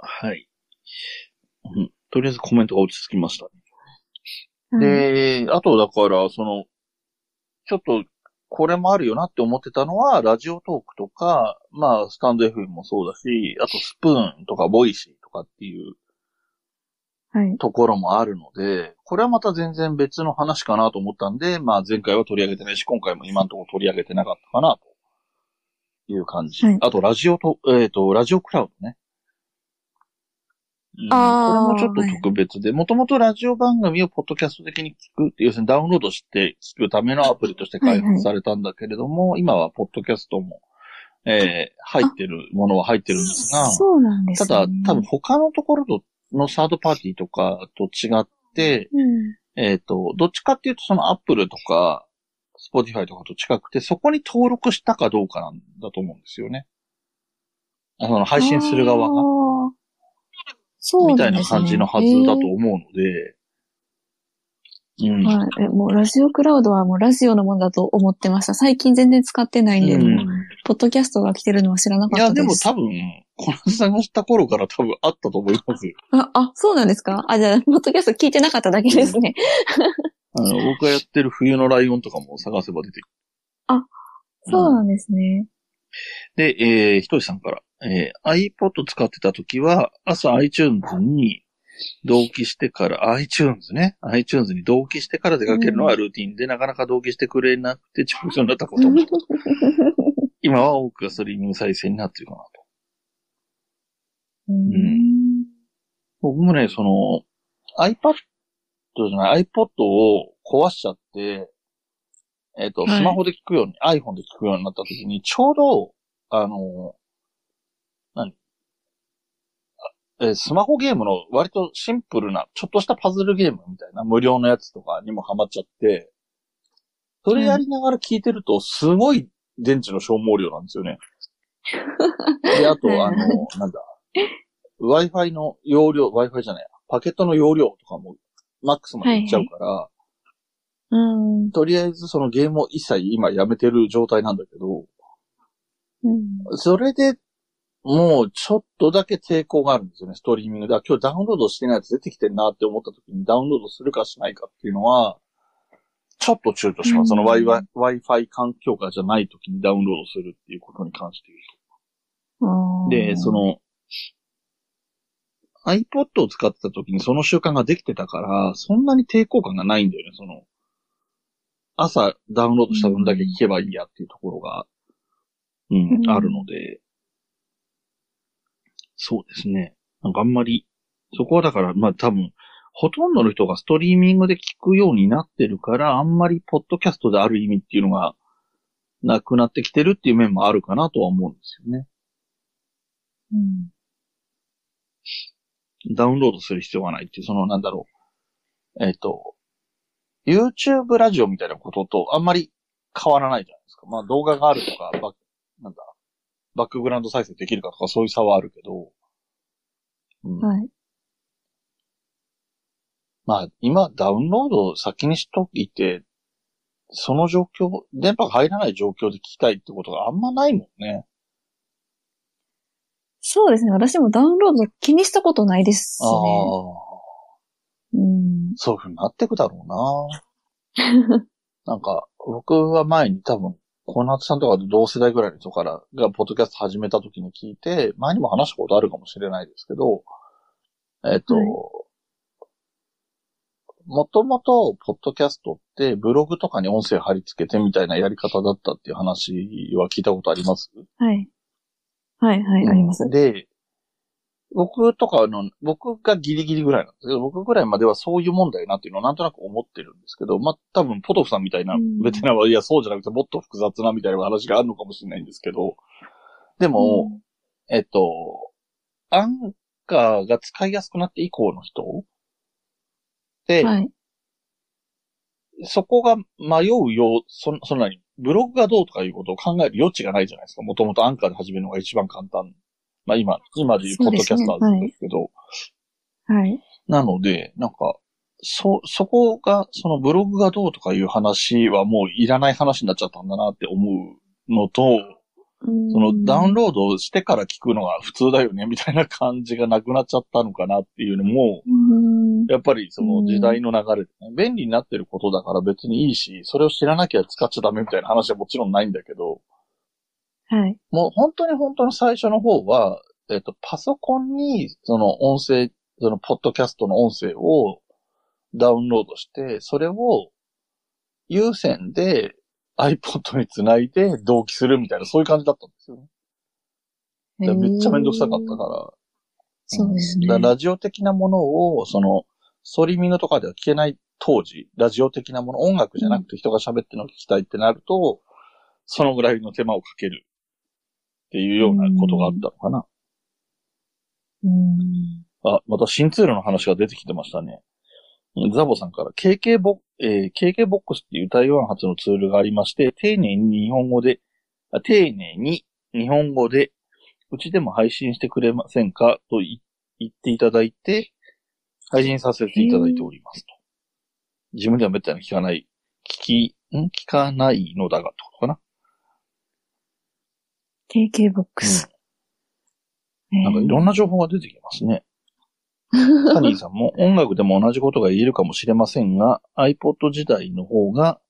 はい、うん。とりあえずコメントが落ち着きました。うん、で、あとだから、その、ちょっと、これもあるよなって思ってたのは、ラジオトークとか、まあ、スタンド FM もそうだし、あとスプーンとかボイシーとかっていうはい。ところもあるので、これはまた全然別の話かなと思ったんで、まあ前回は取り上げてないし、今回も今のところ取り上げてなかったかなという感じ。はいあとラジオと、えっ、と、ラジオクラウドね。うんこれもちょっと特別で、もともとラジオ番組をポッドキャスト的に聞く、要するにダウンロードして聞くためのアプリとして開発されたんだけれども、今はポッドキャストも、えー入ってるものは入ってるんですが、そうなんですよね。だ多分他のところとのサードパーティーとかと違って、うん。えっ、と、どっちかっていうとそのアップルとか、スポティファイとかと近くて、そこに登録したかどうかなんだと思うんですよね。あの、配信する側が、そうみたい。な感じのはずだと思うので、うん。はい。えもうラジオクラウドはもうラジオのものだと思ってました。最近全然使ってないんで、うんもうポッドキャストが来てるのは知らなかいや、ったで。ですも多分、小夏さんが知った頃から多分あったと思いますよ。あ、あ、そうなんですか？あ、じゃあ、ポッドキャスト聞いてなかっただけですね。あの、僕がやってる冬のライオンとかも探せば出てくる。そうなんですね。で、えー、ひとしさんから、えー、iPod 使ってた時は、朝 iTunes に同期してから、iTunes ね、iTunes に同期してから出かけるのはルーティンで、なかなか同期してくれなくて、長所になったことも、今は多くがストリーミング再生になってるかなと。うん。僕もね、その、iPad じゃない、iPod を壊しちゃって、えっ、と、はい。スマホで聞くように、iPhone で聞くようになった時に、ちょうど、あの、何あえースマホゲームの割とシンプルな、ちょっとしたパズルゲームみたいな無料のやつとかにもハマっちゃって、それやりながら聞いてると、すごい電池の消耗量なんですよね。で、あと、あの、なんだ、Wi-Fi の容量、Wi-Fi じゃないや、パケットの容量とかも、マックスまでいっちゃうから、うん。とりあえずそのゲームを一切今やめてる状態なんだけど、うん。それで、もうちょっとだけ抵抗があるんですよね、ストリーミングで。あ今日ダウンロードしてないやつ出てきてんなって思った時にダウンロードするかしないかっていうのは、ちょっと躊躇します。そのうん Wi-Fi、Wi-Fi 環境下じゃない時にダウンロードするっていうことに関して言うと。で、そ、の、iPod を使ってた時にその習慣ができてたから、そんなに抵抗感がないんだよね、その、朝ダウンロードした分だけ聞けばいいやっていうところが、うん、うんあるので、そうですね。なんかあんまり、そこはだから、まあ多分、ほとんどの人がストリーミングで聞くようになってるから、あんまりポッドキャストである意味っていうのが、なくなってきてるっていう面もあるかなとは思うんですよね。うん。ダウンロードする必要がないっていう、その、なんだろう。えっ、と、YouTube ラジオみたいなこととあんまり変わらないじゃないですか。まあ動画があるとか、バックグラウンド再生できるかとかそういう差はあるけど、うんはい。まあ、今、ダウンロードを先にしといて、その状況、電波が入らない状況で聞きたいってことがあんまないもんね。そうですね。私もダウンロード気にしたことないですああね。うん。そういう風になってくだろうな。なんか、僕は前に多分、小夏さんとかと同世代ぐらいの人から、が、ポッドキャスト始めた時に聞いて、前にも話したことあるかもしれないですけど、えっ、と、はいもともと、ポッドキャストって、ブログとかに音声貼り付けてみたいなやり方だったっていう話は聞いたことあります？はい。はい、はい、あります。で、僕とかの、僕がギリギリぐらいなんですけど、僕ぐらいまではそういうもんだよなっていうのをなんとなく思ってるんですけど、まあ、多分、ポトフさんみたいなうんベテランは、いや、そうじゃなくてもっと複雑なみたいな話があるのかもしれないんですけど、でも、えっと、アンカーが使いやすくなって以降の人で、はい。そこが迷うよう、そ、そんなに、ブログがどうとかいうことを考える余地がないじゃないですか。もともとアンカーで始めるのが一番簡単。まあ今、今でいうポッドキャスターなんですけど、はい。なので、なんか、そ、そこが、そのブログがどうとかいう話はもういらない話になっちゃったんだなって思うのと、そそのダウンロードしてから聞くのが普通だよね、みたいな感じがなくなっちゃったのかなっていうのも、うん。やっぱりその時代の流れでね、便利になってることだから別にいいし、それを知らなきゃ使っちゃダメみたいな話はもちろんないんだけど、はい。もう本当に本当の最初の方は、えっと、パソコンにその音声、そのポッドキャストの音声をダウンロードして、それを有線で iPod につないで同期するみたいな、そういう感じだったんですよね。めっちゃめんどくさかったから。そうですねラジオ的なものを、その、ストリーミングとかでは聞けない当時、ラジオ的なもの、音楽じゃなくて人が喋ってるのを聞きたいってなると、そのぐらいの手間をかけるっていうようなことがあったのかな。うん。あ、また新ツールの話が出てきてましたね。ザボさんから KK ボ、えー KK ボックスっていう台湾発のツールがありまして、丁寧に日本語で、あ丁寧に日本語で、うちでも配信してくれませんかとい言っていただいて、配信させていただいておりますと。自分ではめったに聞かない、聞き、ん？聞かないのだがってことかな。KK ボックス。なんかいろんな情報が出てきますね。カニーさんも音楽でも同じことが言えるかもしれませんが、iPod 時代の方が、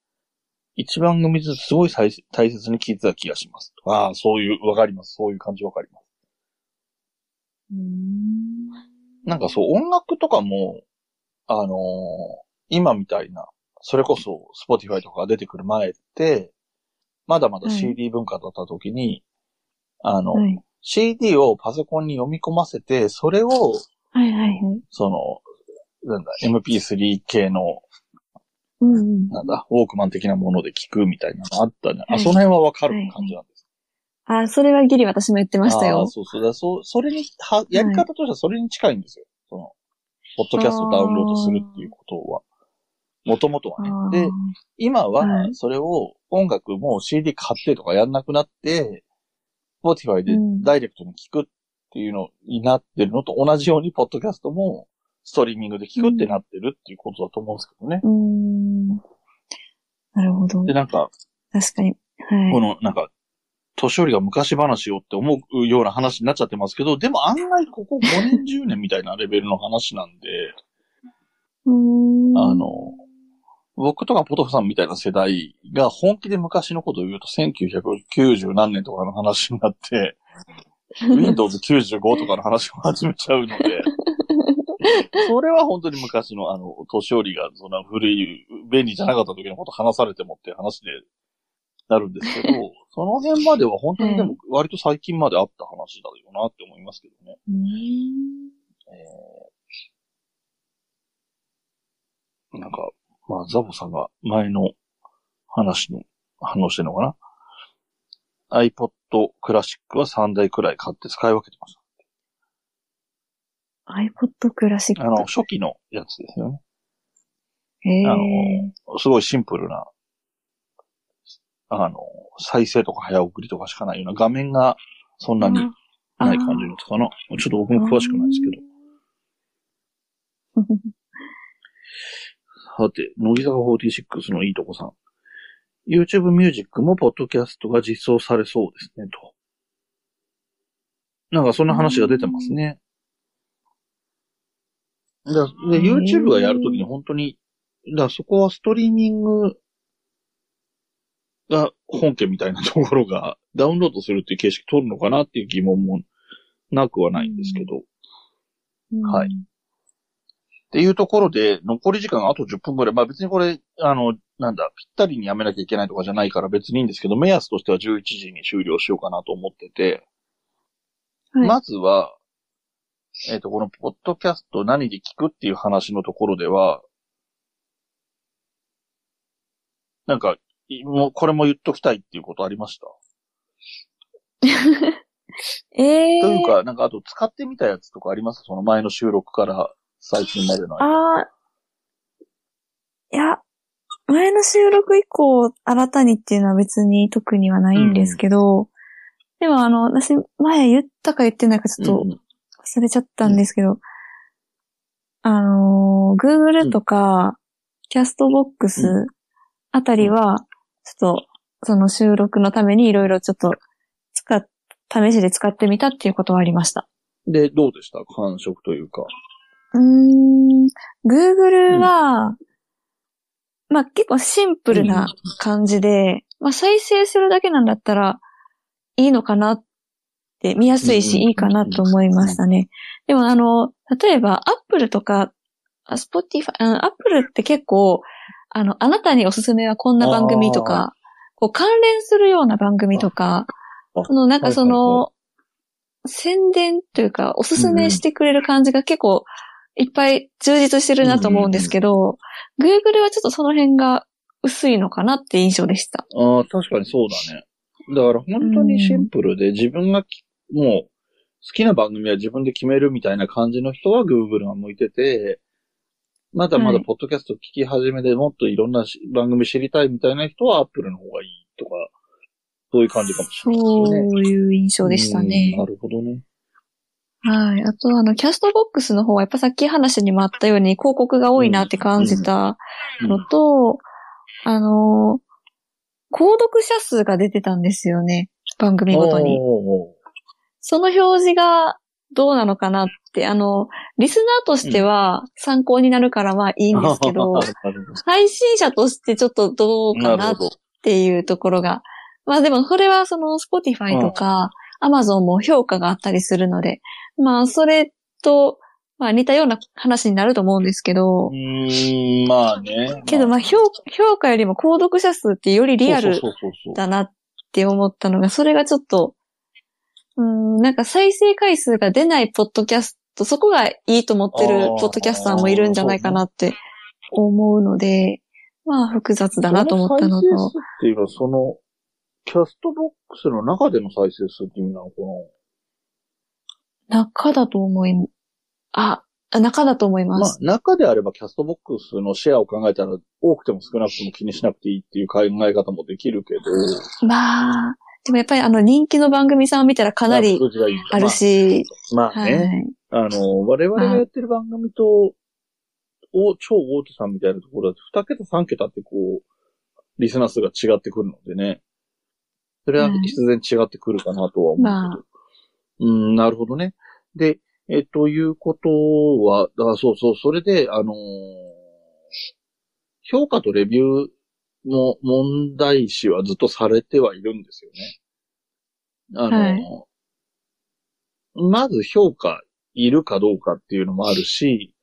一番組ずつすごい大大切に聞いてた気がします。ああ、そういう、わかります。そういう感じわかります。うんなんかそう、音楽とかも、あのー今みたいな、それこそ Spotify とかが出てくる前って、まだまだはい CD 文化だった時に、あの、はい。CD をパソコンに読み込ませて、それをはいはいはい。その、なんだ、MP3 系の、うんうん。なんだ、ウォークマン的なもので聞くみたいなのあったね。あ、はいその辺はわかる感じなんです。あ、それはギリ私も言ってましたあよー。そうそうだ。そう、それに、は、やり方としてはそれに近いんですよ。その、ポッドキャストをダウンロードするっていうことは。もともとはね。で、今は、はいそれを音楽も CD 買ってとかやんなくなって、Spotify でうんダイレクトに聞くっていうのになってるのと同じように、ポッドキャストもストリーミングで聞くってなってるっていうことだと思うんですけどね。うーん。なるほどで、。なんか、確かに。はい。この、なんか、年寄りが昔話をって思うような話になっちゃってますけど、でも案外ここ5年10年みたいなレベルの話なんで、うーん。あの、僕とかポトフさんみたいな世代が本気で昔のことを言うと1990何年とかの話になって、Windows 95とかの話を始めちゃうので、それは本当に昔のあの、年寄りがそんな古い、便利じゃなかった時のこと話されてもって話でなるんですけど、その辺までは本当にでも割と最近まであった話だよなって思いますけどね。うーん。なんか、まあ、ザボさんが前の話に反応してるのかな ?iPod クラシックは3台くらい買って使い分けてまし iPod クラシッた。ク。あの、初期のやつですよね。へあえ。の、すごいシンプルな、あの、再生とか早送りとかしかないような画面がそんなにない感じのやつかな。ちょっと僕も詳しくないですけど。さて、乃木坂46のいいとこさん。YouTube ミュージックもポッドキャストが実装されそうですね、と。なんかそんな話が出てますね。だで、YouTube がやるときに本当に、だそこはストリーミングが本家みたいなところが ダウンロードするっていう形式取るのかなっていう疑問もなくはないんですけど。はいっていうところで、残り時間あと10分ぐらい。まあ別にこれ、あの、なんだ、ぴったりにやめなきゃいけないとかじゃないから別にいいんですけど、目安としては11時に終了しようかなと思ってて、はい。まずは、えっ、と、このポッドキャスト何で聞くっていう話のところでは、なんか、いもうこれも言っときたいっていうことありました、え えー。というか、なんかあと使ってみたやつとかあります？その前の収録から最近までの間。ああ、いや、前の収録以降、新たにっていうのは別に特にはないんですけど、でもあの、私、前言ったか言ってないかちょっとうん忘れちゃったんですけど、あのー、Google とか、キャストボックスうあたりは、ちょっと、その収録のためにいろいろちょっと、使っ、試しで使ってみたっていうことはありました。で、どうでした？感触というか。うーん、Google は、まあ結構シンプルな感じで、まあ再生するだけなんだったらいいのかなって、見やすいしうんいいかなと思いましたね。でもあの、例えば Apple とか、あ Spotify、あ Apple って結構、あの、あなたにおすすめはこんな番組とか、こう関連するような番組とか、あそのなんかその、宣伝というか、おすすめしてくれる感じが結構いっぱい充実してるなと思うんですけど、Google はちょっとその辺が薄いのかなって印象でした。ああ、確かにそうだね。だから本当にシンプルで自分がきもう好きな番組は自分で決めるみたいな感じの人は Google が向いてて、まだまだはいポッドキャスト聞き始めでもっといろんなし番組知りたいみたいな人は Apple の方がいいとか、そういう感じかもしれないですよね。そういう印象でしたねうん。なるほどね。はい。あと、あの、キャストボックスの方は、やっぱさっき話にもあったように、広告が多いなって感じたうんのと、あの、購読者数が出てたんですよね。番組ごとに。その表示がどうなのかなって、あの、リスナーとしては参考になるからまあいいんですけど、なるほど配信者としてちょっとどうかなっ。ていうところが。まあでも、それはその Spotify とか Amazon も評価があったりするので、まあそれと、まあ似たような話になると思うんですけど。う、ーん、まあね。けどまあ評評価よりも購読者数ってよりリアルだなって思ったのが、それがちょっと、うーん、なんか再生回数が出ないポッドキャスト、そこがいいと思ってるポッドキャスターもいるんじゃないかなって思うので、まあ複雑だなと思ったのその再生と、数っていうのは、その、キャストボックスの中での再生数って意味なのか中だと思い、あ、あ中だと思いなます。まあ、中であればキャストボックスのシェアを考えたら、多くても少なくても気にしなくていいっていう考え方もできるけど、まあ、でもやっぱりあの人気の番組さんを見たらかなりあるし、まあ、まあはね、い。あの、我々がやってる番組と、お超大手さんみたいなところだと、2桁3桁ってこう、リスナー数が違ってくるのでね。それははい必然違ってくるかなとは思うけど。まあうん、なるほどね。で、えっと、いうことは、だからそうそう、それで、あのー評価とレビューも問題視はずっとされてはいるんですよね。あのーはいまず評価いるかどうかっていうのもあるし、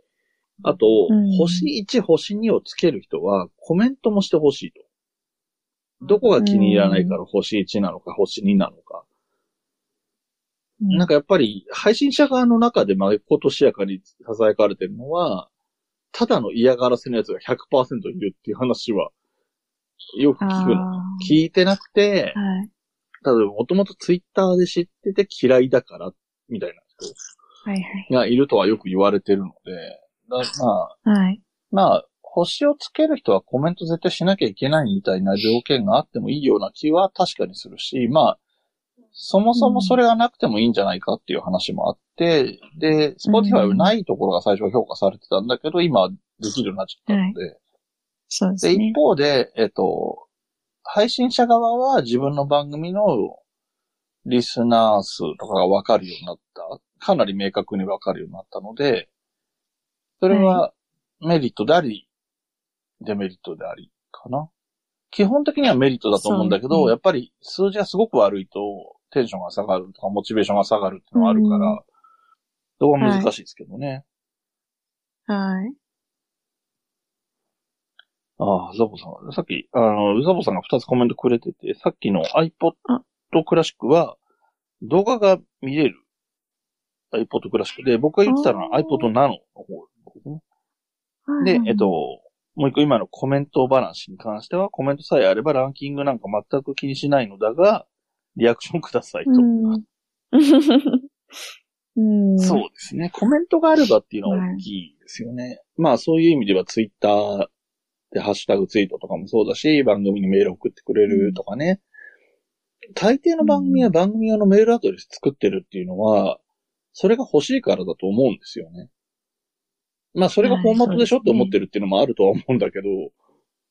あと、うん星1、星2をつける人はコメントもしてほしいと。どこが気に入らないから星1なのか星2なのか。なんかやっぱり配信者側の中でまことしやかに囁かれてるのは、ただの嫌がらせのやつが100%いるっていう話は、よく聞くの。あ聞いてなくてー、はい。ただもともとツイッターで知ってて嫌いだから、みたいなはいはい。人がいるとはよく言われてるので、だまあ、はい。まあ、星をつける人はコメント絶対しなきゃいけないみたいな条件があってもいいような気は確かにするし、まあ、そもそもそれがなくてもいいんじゃないかっていう話もあって、で、Spotify はないところが最初は評価されてたんだけど、今できるようになっちゃったので。で、そうですね一。方で、えっと、配信者側は自分の番組のリスナー数とかがわかるようになった。かなり明確にわかるようになったので、それはメリットであり、デメリットであり、かな。基本的にはメリットだと思うんだけど、ねやっぱり数字がすごく悪いと、テンションが下がるとか、モチベーションが下がるっていうのがあるから、うんそこは難しいですけどね。はい。ああ、ザボさん。さっき、あの、ザボさんが2つコメントくれてて、さっきの iPod クラシックは、動画が見れる iPod クラシックで、僕が言ってたのは iPod Nano の方ですね。で、えっと、、もう一個今のコメント話に関しては、コメントさえあればランキングなんか全く気にしないのだが、リアクションくださいと。うん。うん。そうですね。コメントがあればっていうのは大きいですよね。まあそういう意味ではツイッターでハッシュタグツイートとかもそうだし、番組にメール送ってくれるとかね。大抵の番組は番組用のメールアドレス作ってるっていうのは、それが欲しいからだと思うんですよね。まあそれがフォーマットでしょって思ってるっていうのもあるとは思うんだけど、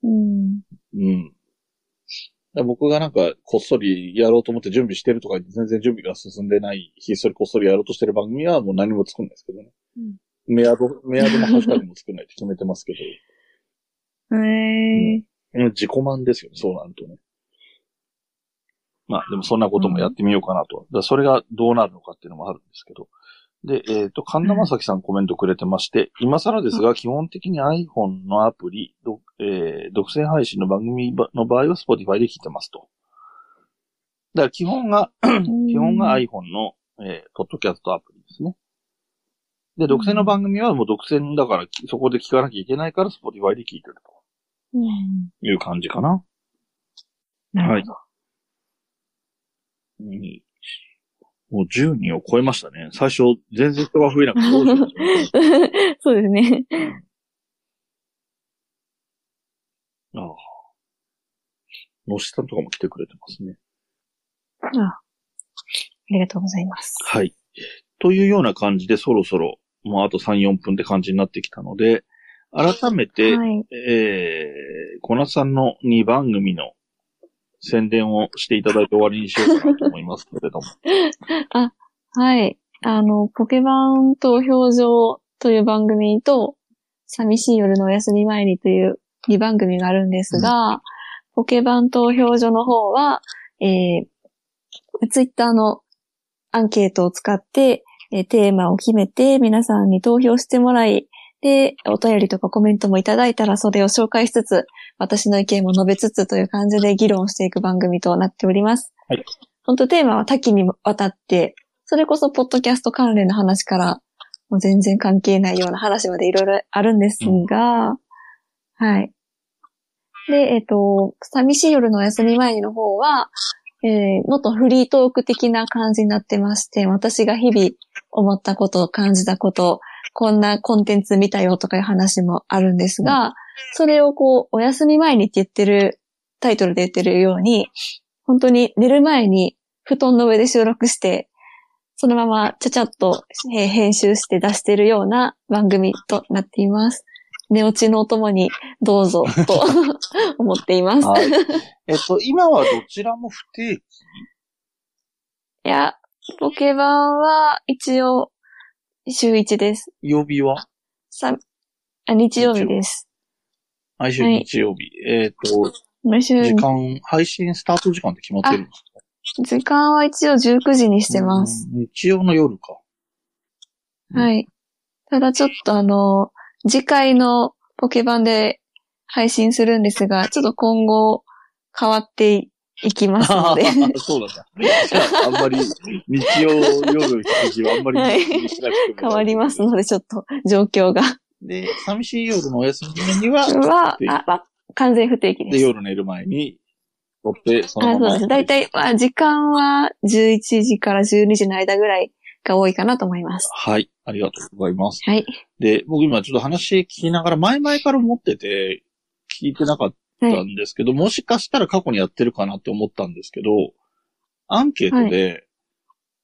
うん。うん。だから僕がなんか、こっそりやろうと思って準備してるとか全然準備が進んでない、ひっそりこっそりやろうとしてる番組はもう何も作んないですけどね。メアド、メアドもハッシュタグも作んないって決めてますけど。へえ。うん自己満ですよね、そうなるとね。まあ、でもそんなこともやってみようかなと。だからそれがどうなるのかっていうのもあるんですけど。で、えっ、と、神田正輝さんコメントくれてまして、今更ですが、基本的に iPhone のアプリ、どえー独占配信の番組の場合は Spotify で聞いてますと。だから基本が、基本が iPhone の、えーポッドキャストアプリですね。で、独占の番組はもう独占だから、きそこで聞かなきゃいけないから Spotify で聞いてるうん。という感じかな。なるほど。2もう10人を超えましたね。最初、全然人が増えなくてどうしようと思ってそうですね。ああ。のしさんとかも来てくれてますね。あありがとうございます。はい。というような感じで、そろそろ、もうあと3、4分って感じになってきたので、改めて、はい。えー、小夏さんの2番組の宣伝をしていただいて終わりにしようかなと思いますけれども。はい。あの、ポケバン投票所という番組と、寂しい夜のお休み前にという2番組があるんですが、ポケバン投票所の方は、えー、ツイッターのアンケートを使って、えーテーマを決めて皆さんに投票してもらい、で、お便りとかコメントもいただいたらそれを紹介しつつ、私の意見も述べつつという感じで議論していく番組となっております。はい。本当テーマは多岐にわたって、それこそポッドキャスト関連の話から、もう全然関係ないような話までいろいろあるんですが、はい。で、えっ、と、寂しい夜のお休み前にの方は、えーもっとフリートーク的な感じになってまして、私が日々思ったこと、感じたこと、こんなコンテンツ見たよとかいう話もあるんですが、それをこう、お休み前にって言ってる、タイトルで言ってるように、本当に寝る前に布団の上で収録して、そのままちゃちゃっとえー編集して出してるような番組となっています。寝落ちのお供にどうぞと 思っています。はい。えっと、今はどちらも不定期？いや、ポケバンは一応週1です。曜日は？さあ日曜日です。毎週日曜日。えっと、毎週、時間、配信スタート時間って決まってるんですか？時間は一応19時にしてます。うん。日曜の夜か。うんはい。ただちょっとあの、次回のポケバンで配信するんですが、ちょっと今後変わっていきますので。そうなんだ。じゃあ、あんまり、日曜夜7時はあんまりにしなくても。変わりますので、ちょっと状況が。で、寂しい夜のお休みには、は、であ、あ完全不定期でで、す。夜寝る前に、撮って、そのあ、まま。そうです。だいたい、まあ、時間は11時から12時の間ぐらいが多いかなと思います。はい。ありがとうございます。はい。で、僕今ちょっと話聞きながら、前々から思ってて、聞いてなかったはい。んですけど、もしかしたら過去にやってるかなって思ったんですけど、アンケートで、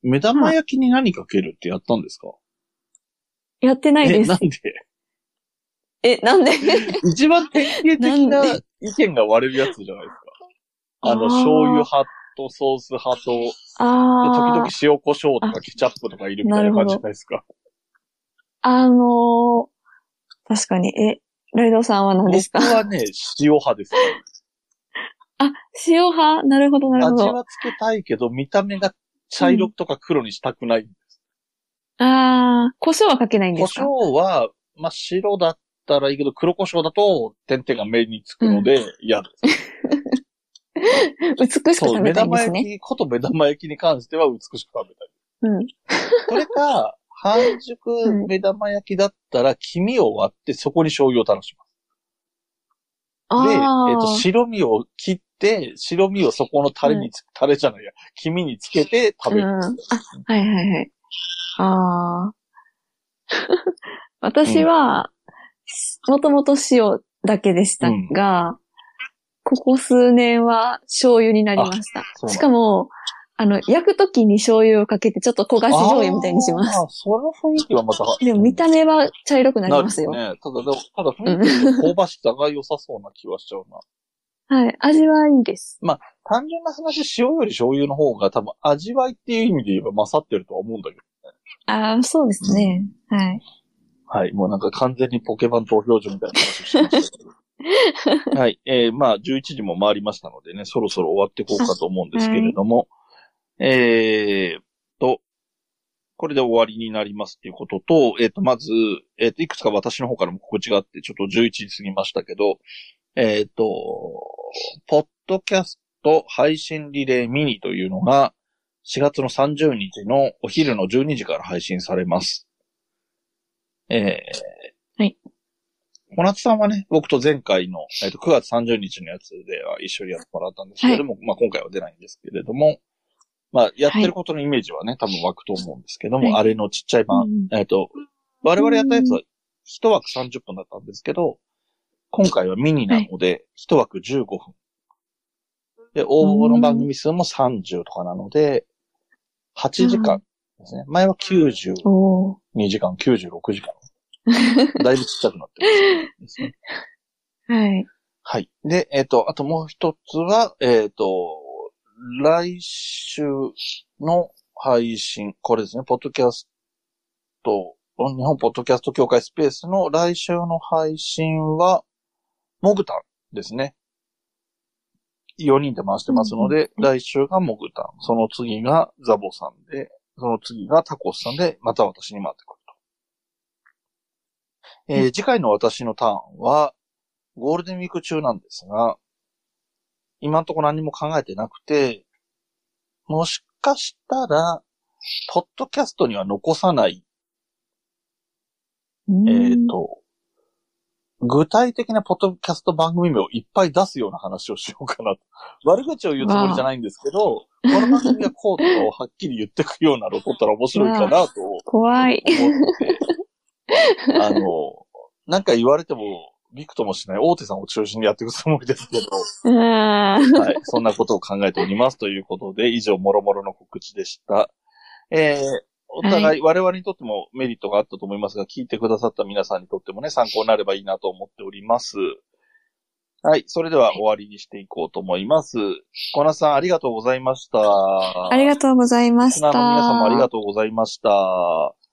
目玉焼きに何かけるってやったんですか、やってないえ、です。なん。で？え、なんで？一番典型的な意見が割れるやつじゃないですか。あの、醤油派とソース派と、時々あ、塩コショウとかケチャップとかいるみたいな感じじゃないですか。あのー確かに、え、ライドさんは何ですか？僕はね、塩派です。あ、塩派？なるほど、なるほど。味はつけたいけど、見た目が茶色とか黒にしたくない。ああ、胡椒はかけないんで胡すか？椒は、まあ、白だったらいいけど、黒胡椒だと点々が目につくので嫌です。美しく食べ目玉焼たいんですね。き、こと目玉焼きに関しては美しく食べたい。うん。それか、半熟目玉焼きだったら、黄身を割ってそこに醤油を垂らします。で、えっ、ああ、と、白身を切って、白身をそこのタレにつ、タレじゃないや、黄身につけて食べる。うん。あ、はいはいはい。ああ。私は、もともと塩だけでしたが、ここ数年は醤油になりましたしかも、あの、焼くときに醤油をかけてちょっと焦がし醤油みたいにします。あーその雰囲気はまた。でも見た目は茶色くなりますよ。なるね。ただ、でもただ雰囲気で香ばしさが良さそうな気はしちゃうな。はい。味はいいです。単純な話、塩より醤油の方が多分味わいっていう意味で言えば勝ってるとは思うんだけど。ああ、そうですね。はい。はい。もうなんか完全にポケバン投票所みたいな話をしてましたけど。はい。えー、まあ、11時も回りましたのでね、そろそろ終わっていこうかと思うんですけれども、えーと、これで終わりになりますっていうことと、えっ、と、まず、えっ、と、いくつか私の方からも告知があって、ちょっと11時過ぎましたけど、えっ、と、ポッドキャスト配信リレーミニというのが、4月の30日のお昼の12時から配信されます。えー、はい。小夏さんはね、僕と前回の、えっと9月30日のやつでは一緒にやってもらったんですけれども、まあ今回は出ないんですけれども、まあやってることのイメージはね、多分湧くと思うんですけども、はいあれのちっちゃい版、うんえっと、我々やったやつは1枠30分だったんですけど、今回はミニなので、1枠15分。で、応募の番組数も30とかなので、8時間ですね。前は92おー時間、96時間。だいぶちっちゃくなってるんですね。はい。はい。で、えっ、と、あともう一つは、えっ、と、来週の配信、これですね、ポッドキャスト、日本ポッドキャスト協会スペースの来週の配信は、モグタンですね。4人で回してますので、うん来週がモグタン、その次がザボさんで、その次がタコスさんで、また私に回ってくると。えー次回の私のターンは、ゴールデンウィーク中なんですが、今んところ何も考えてなくて、もしかしたら、ポッドキャストには残さない、うんえっ、と、具体的なポッドキャスト番組名をいっぱい出すような話をしようかなと。悪口を言うつもりじゃないんですけど、この番組はこうとかをはっきり言ってくようなのを取ったら面白いかなと 怖い。あの、なんか言われても、びくともしない大手さんを中心にやっていくつもりですけど、うん。はい。そんなことを考えておりますということで、以上、もろもろの告知でした。えー、お互い、我々にとってもメリットがあったと思いますが、聞いてくださった皆さんにとってもね、参考になればいいなと思っております。はい。それでは終わりにしていこうと思います。小夏さん、ありがとうございました。ありがとうございました。皆さんもありがとうございました。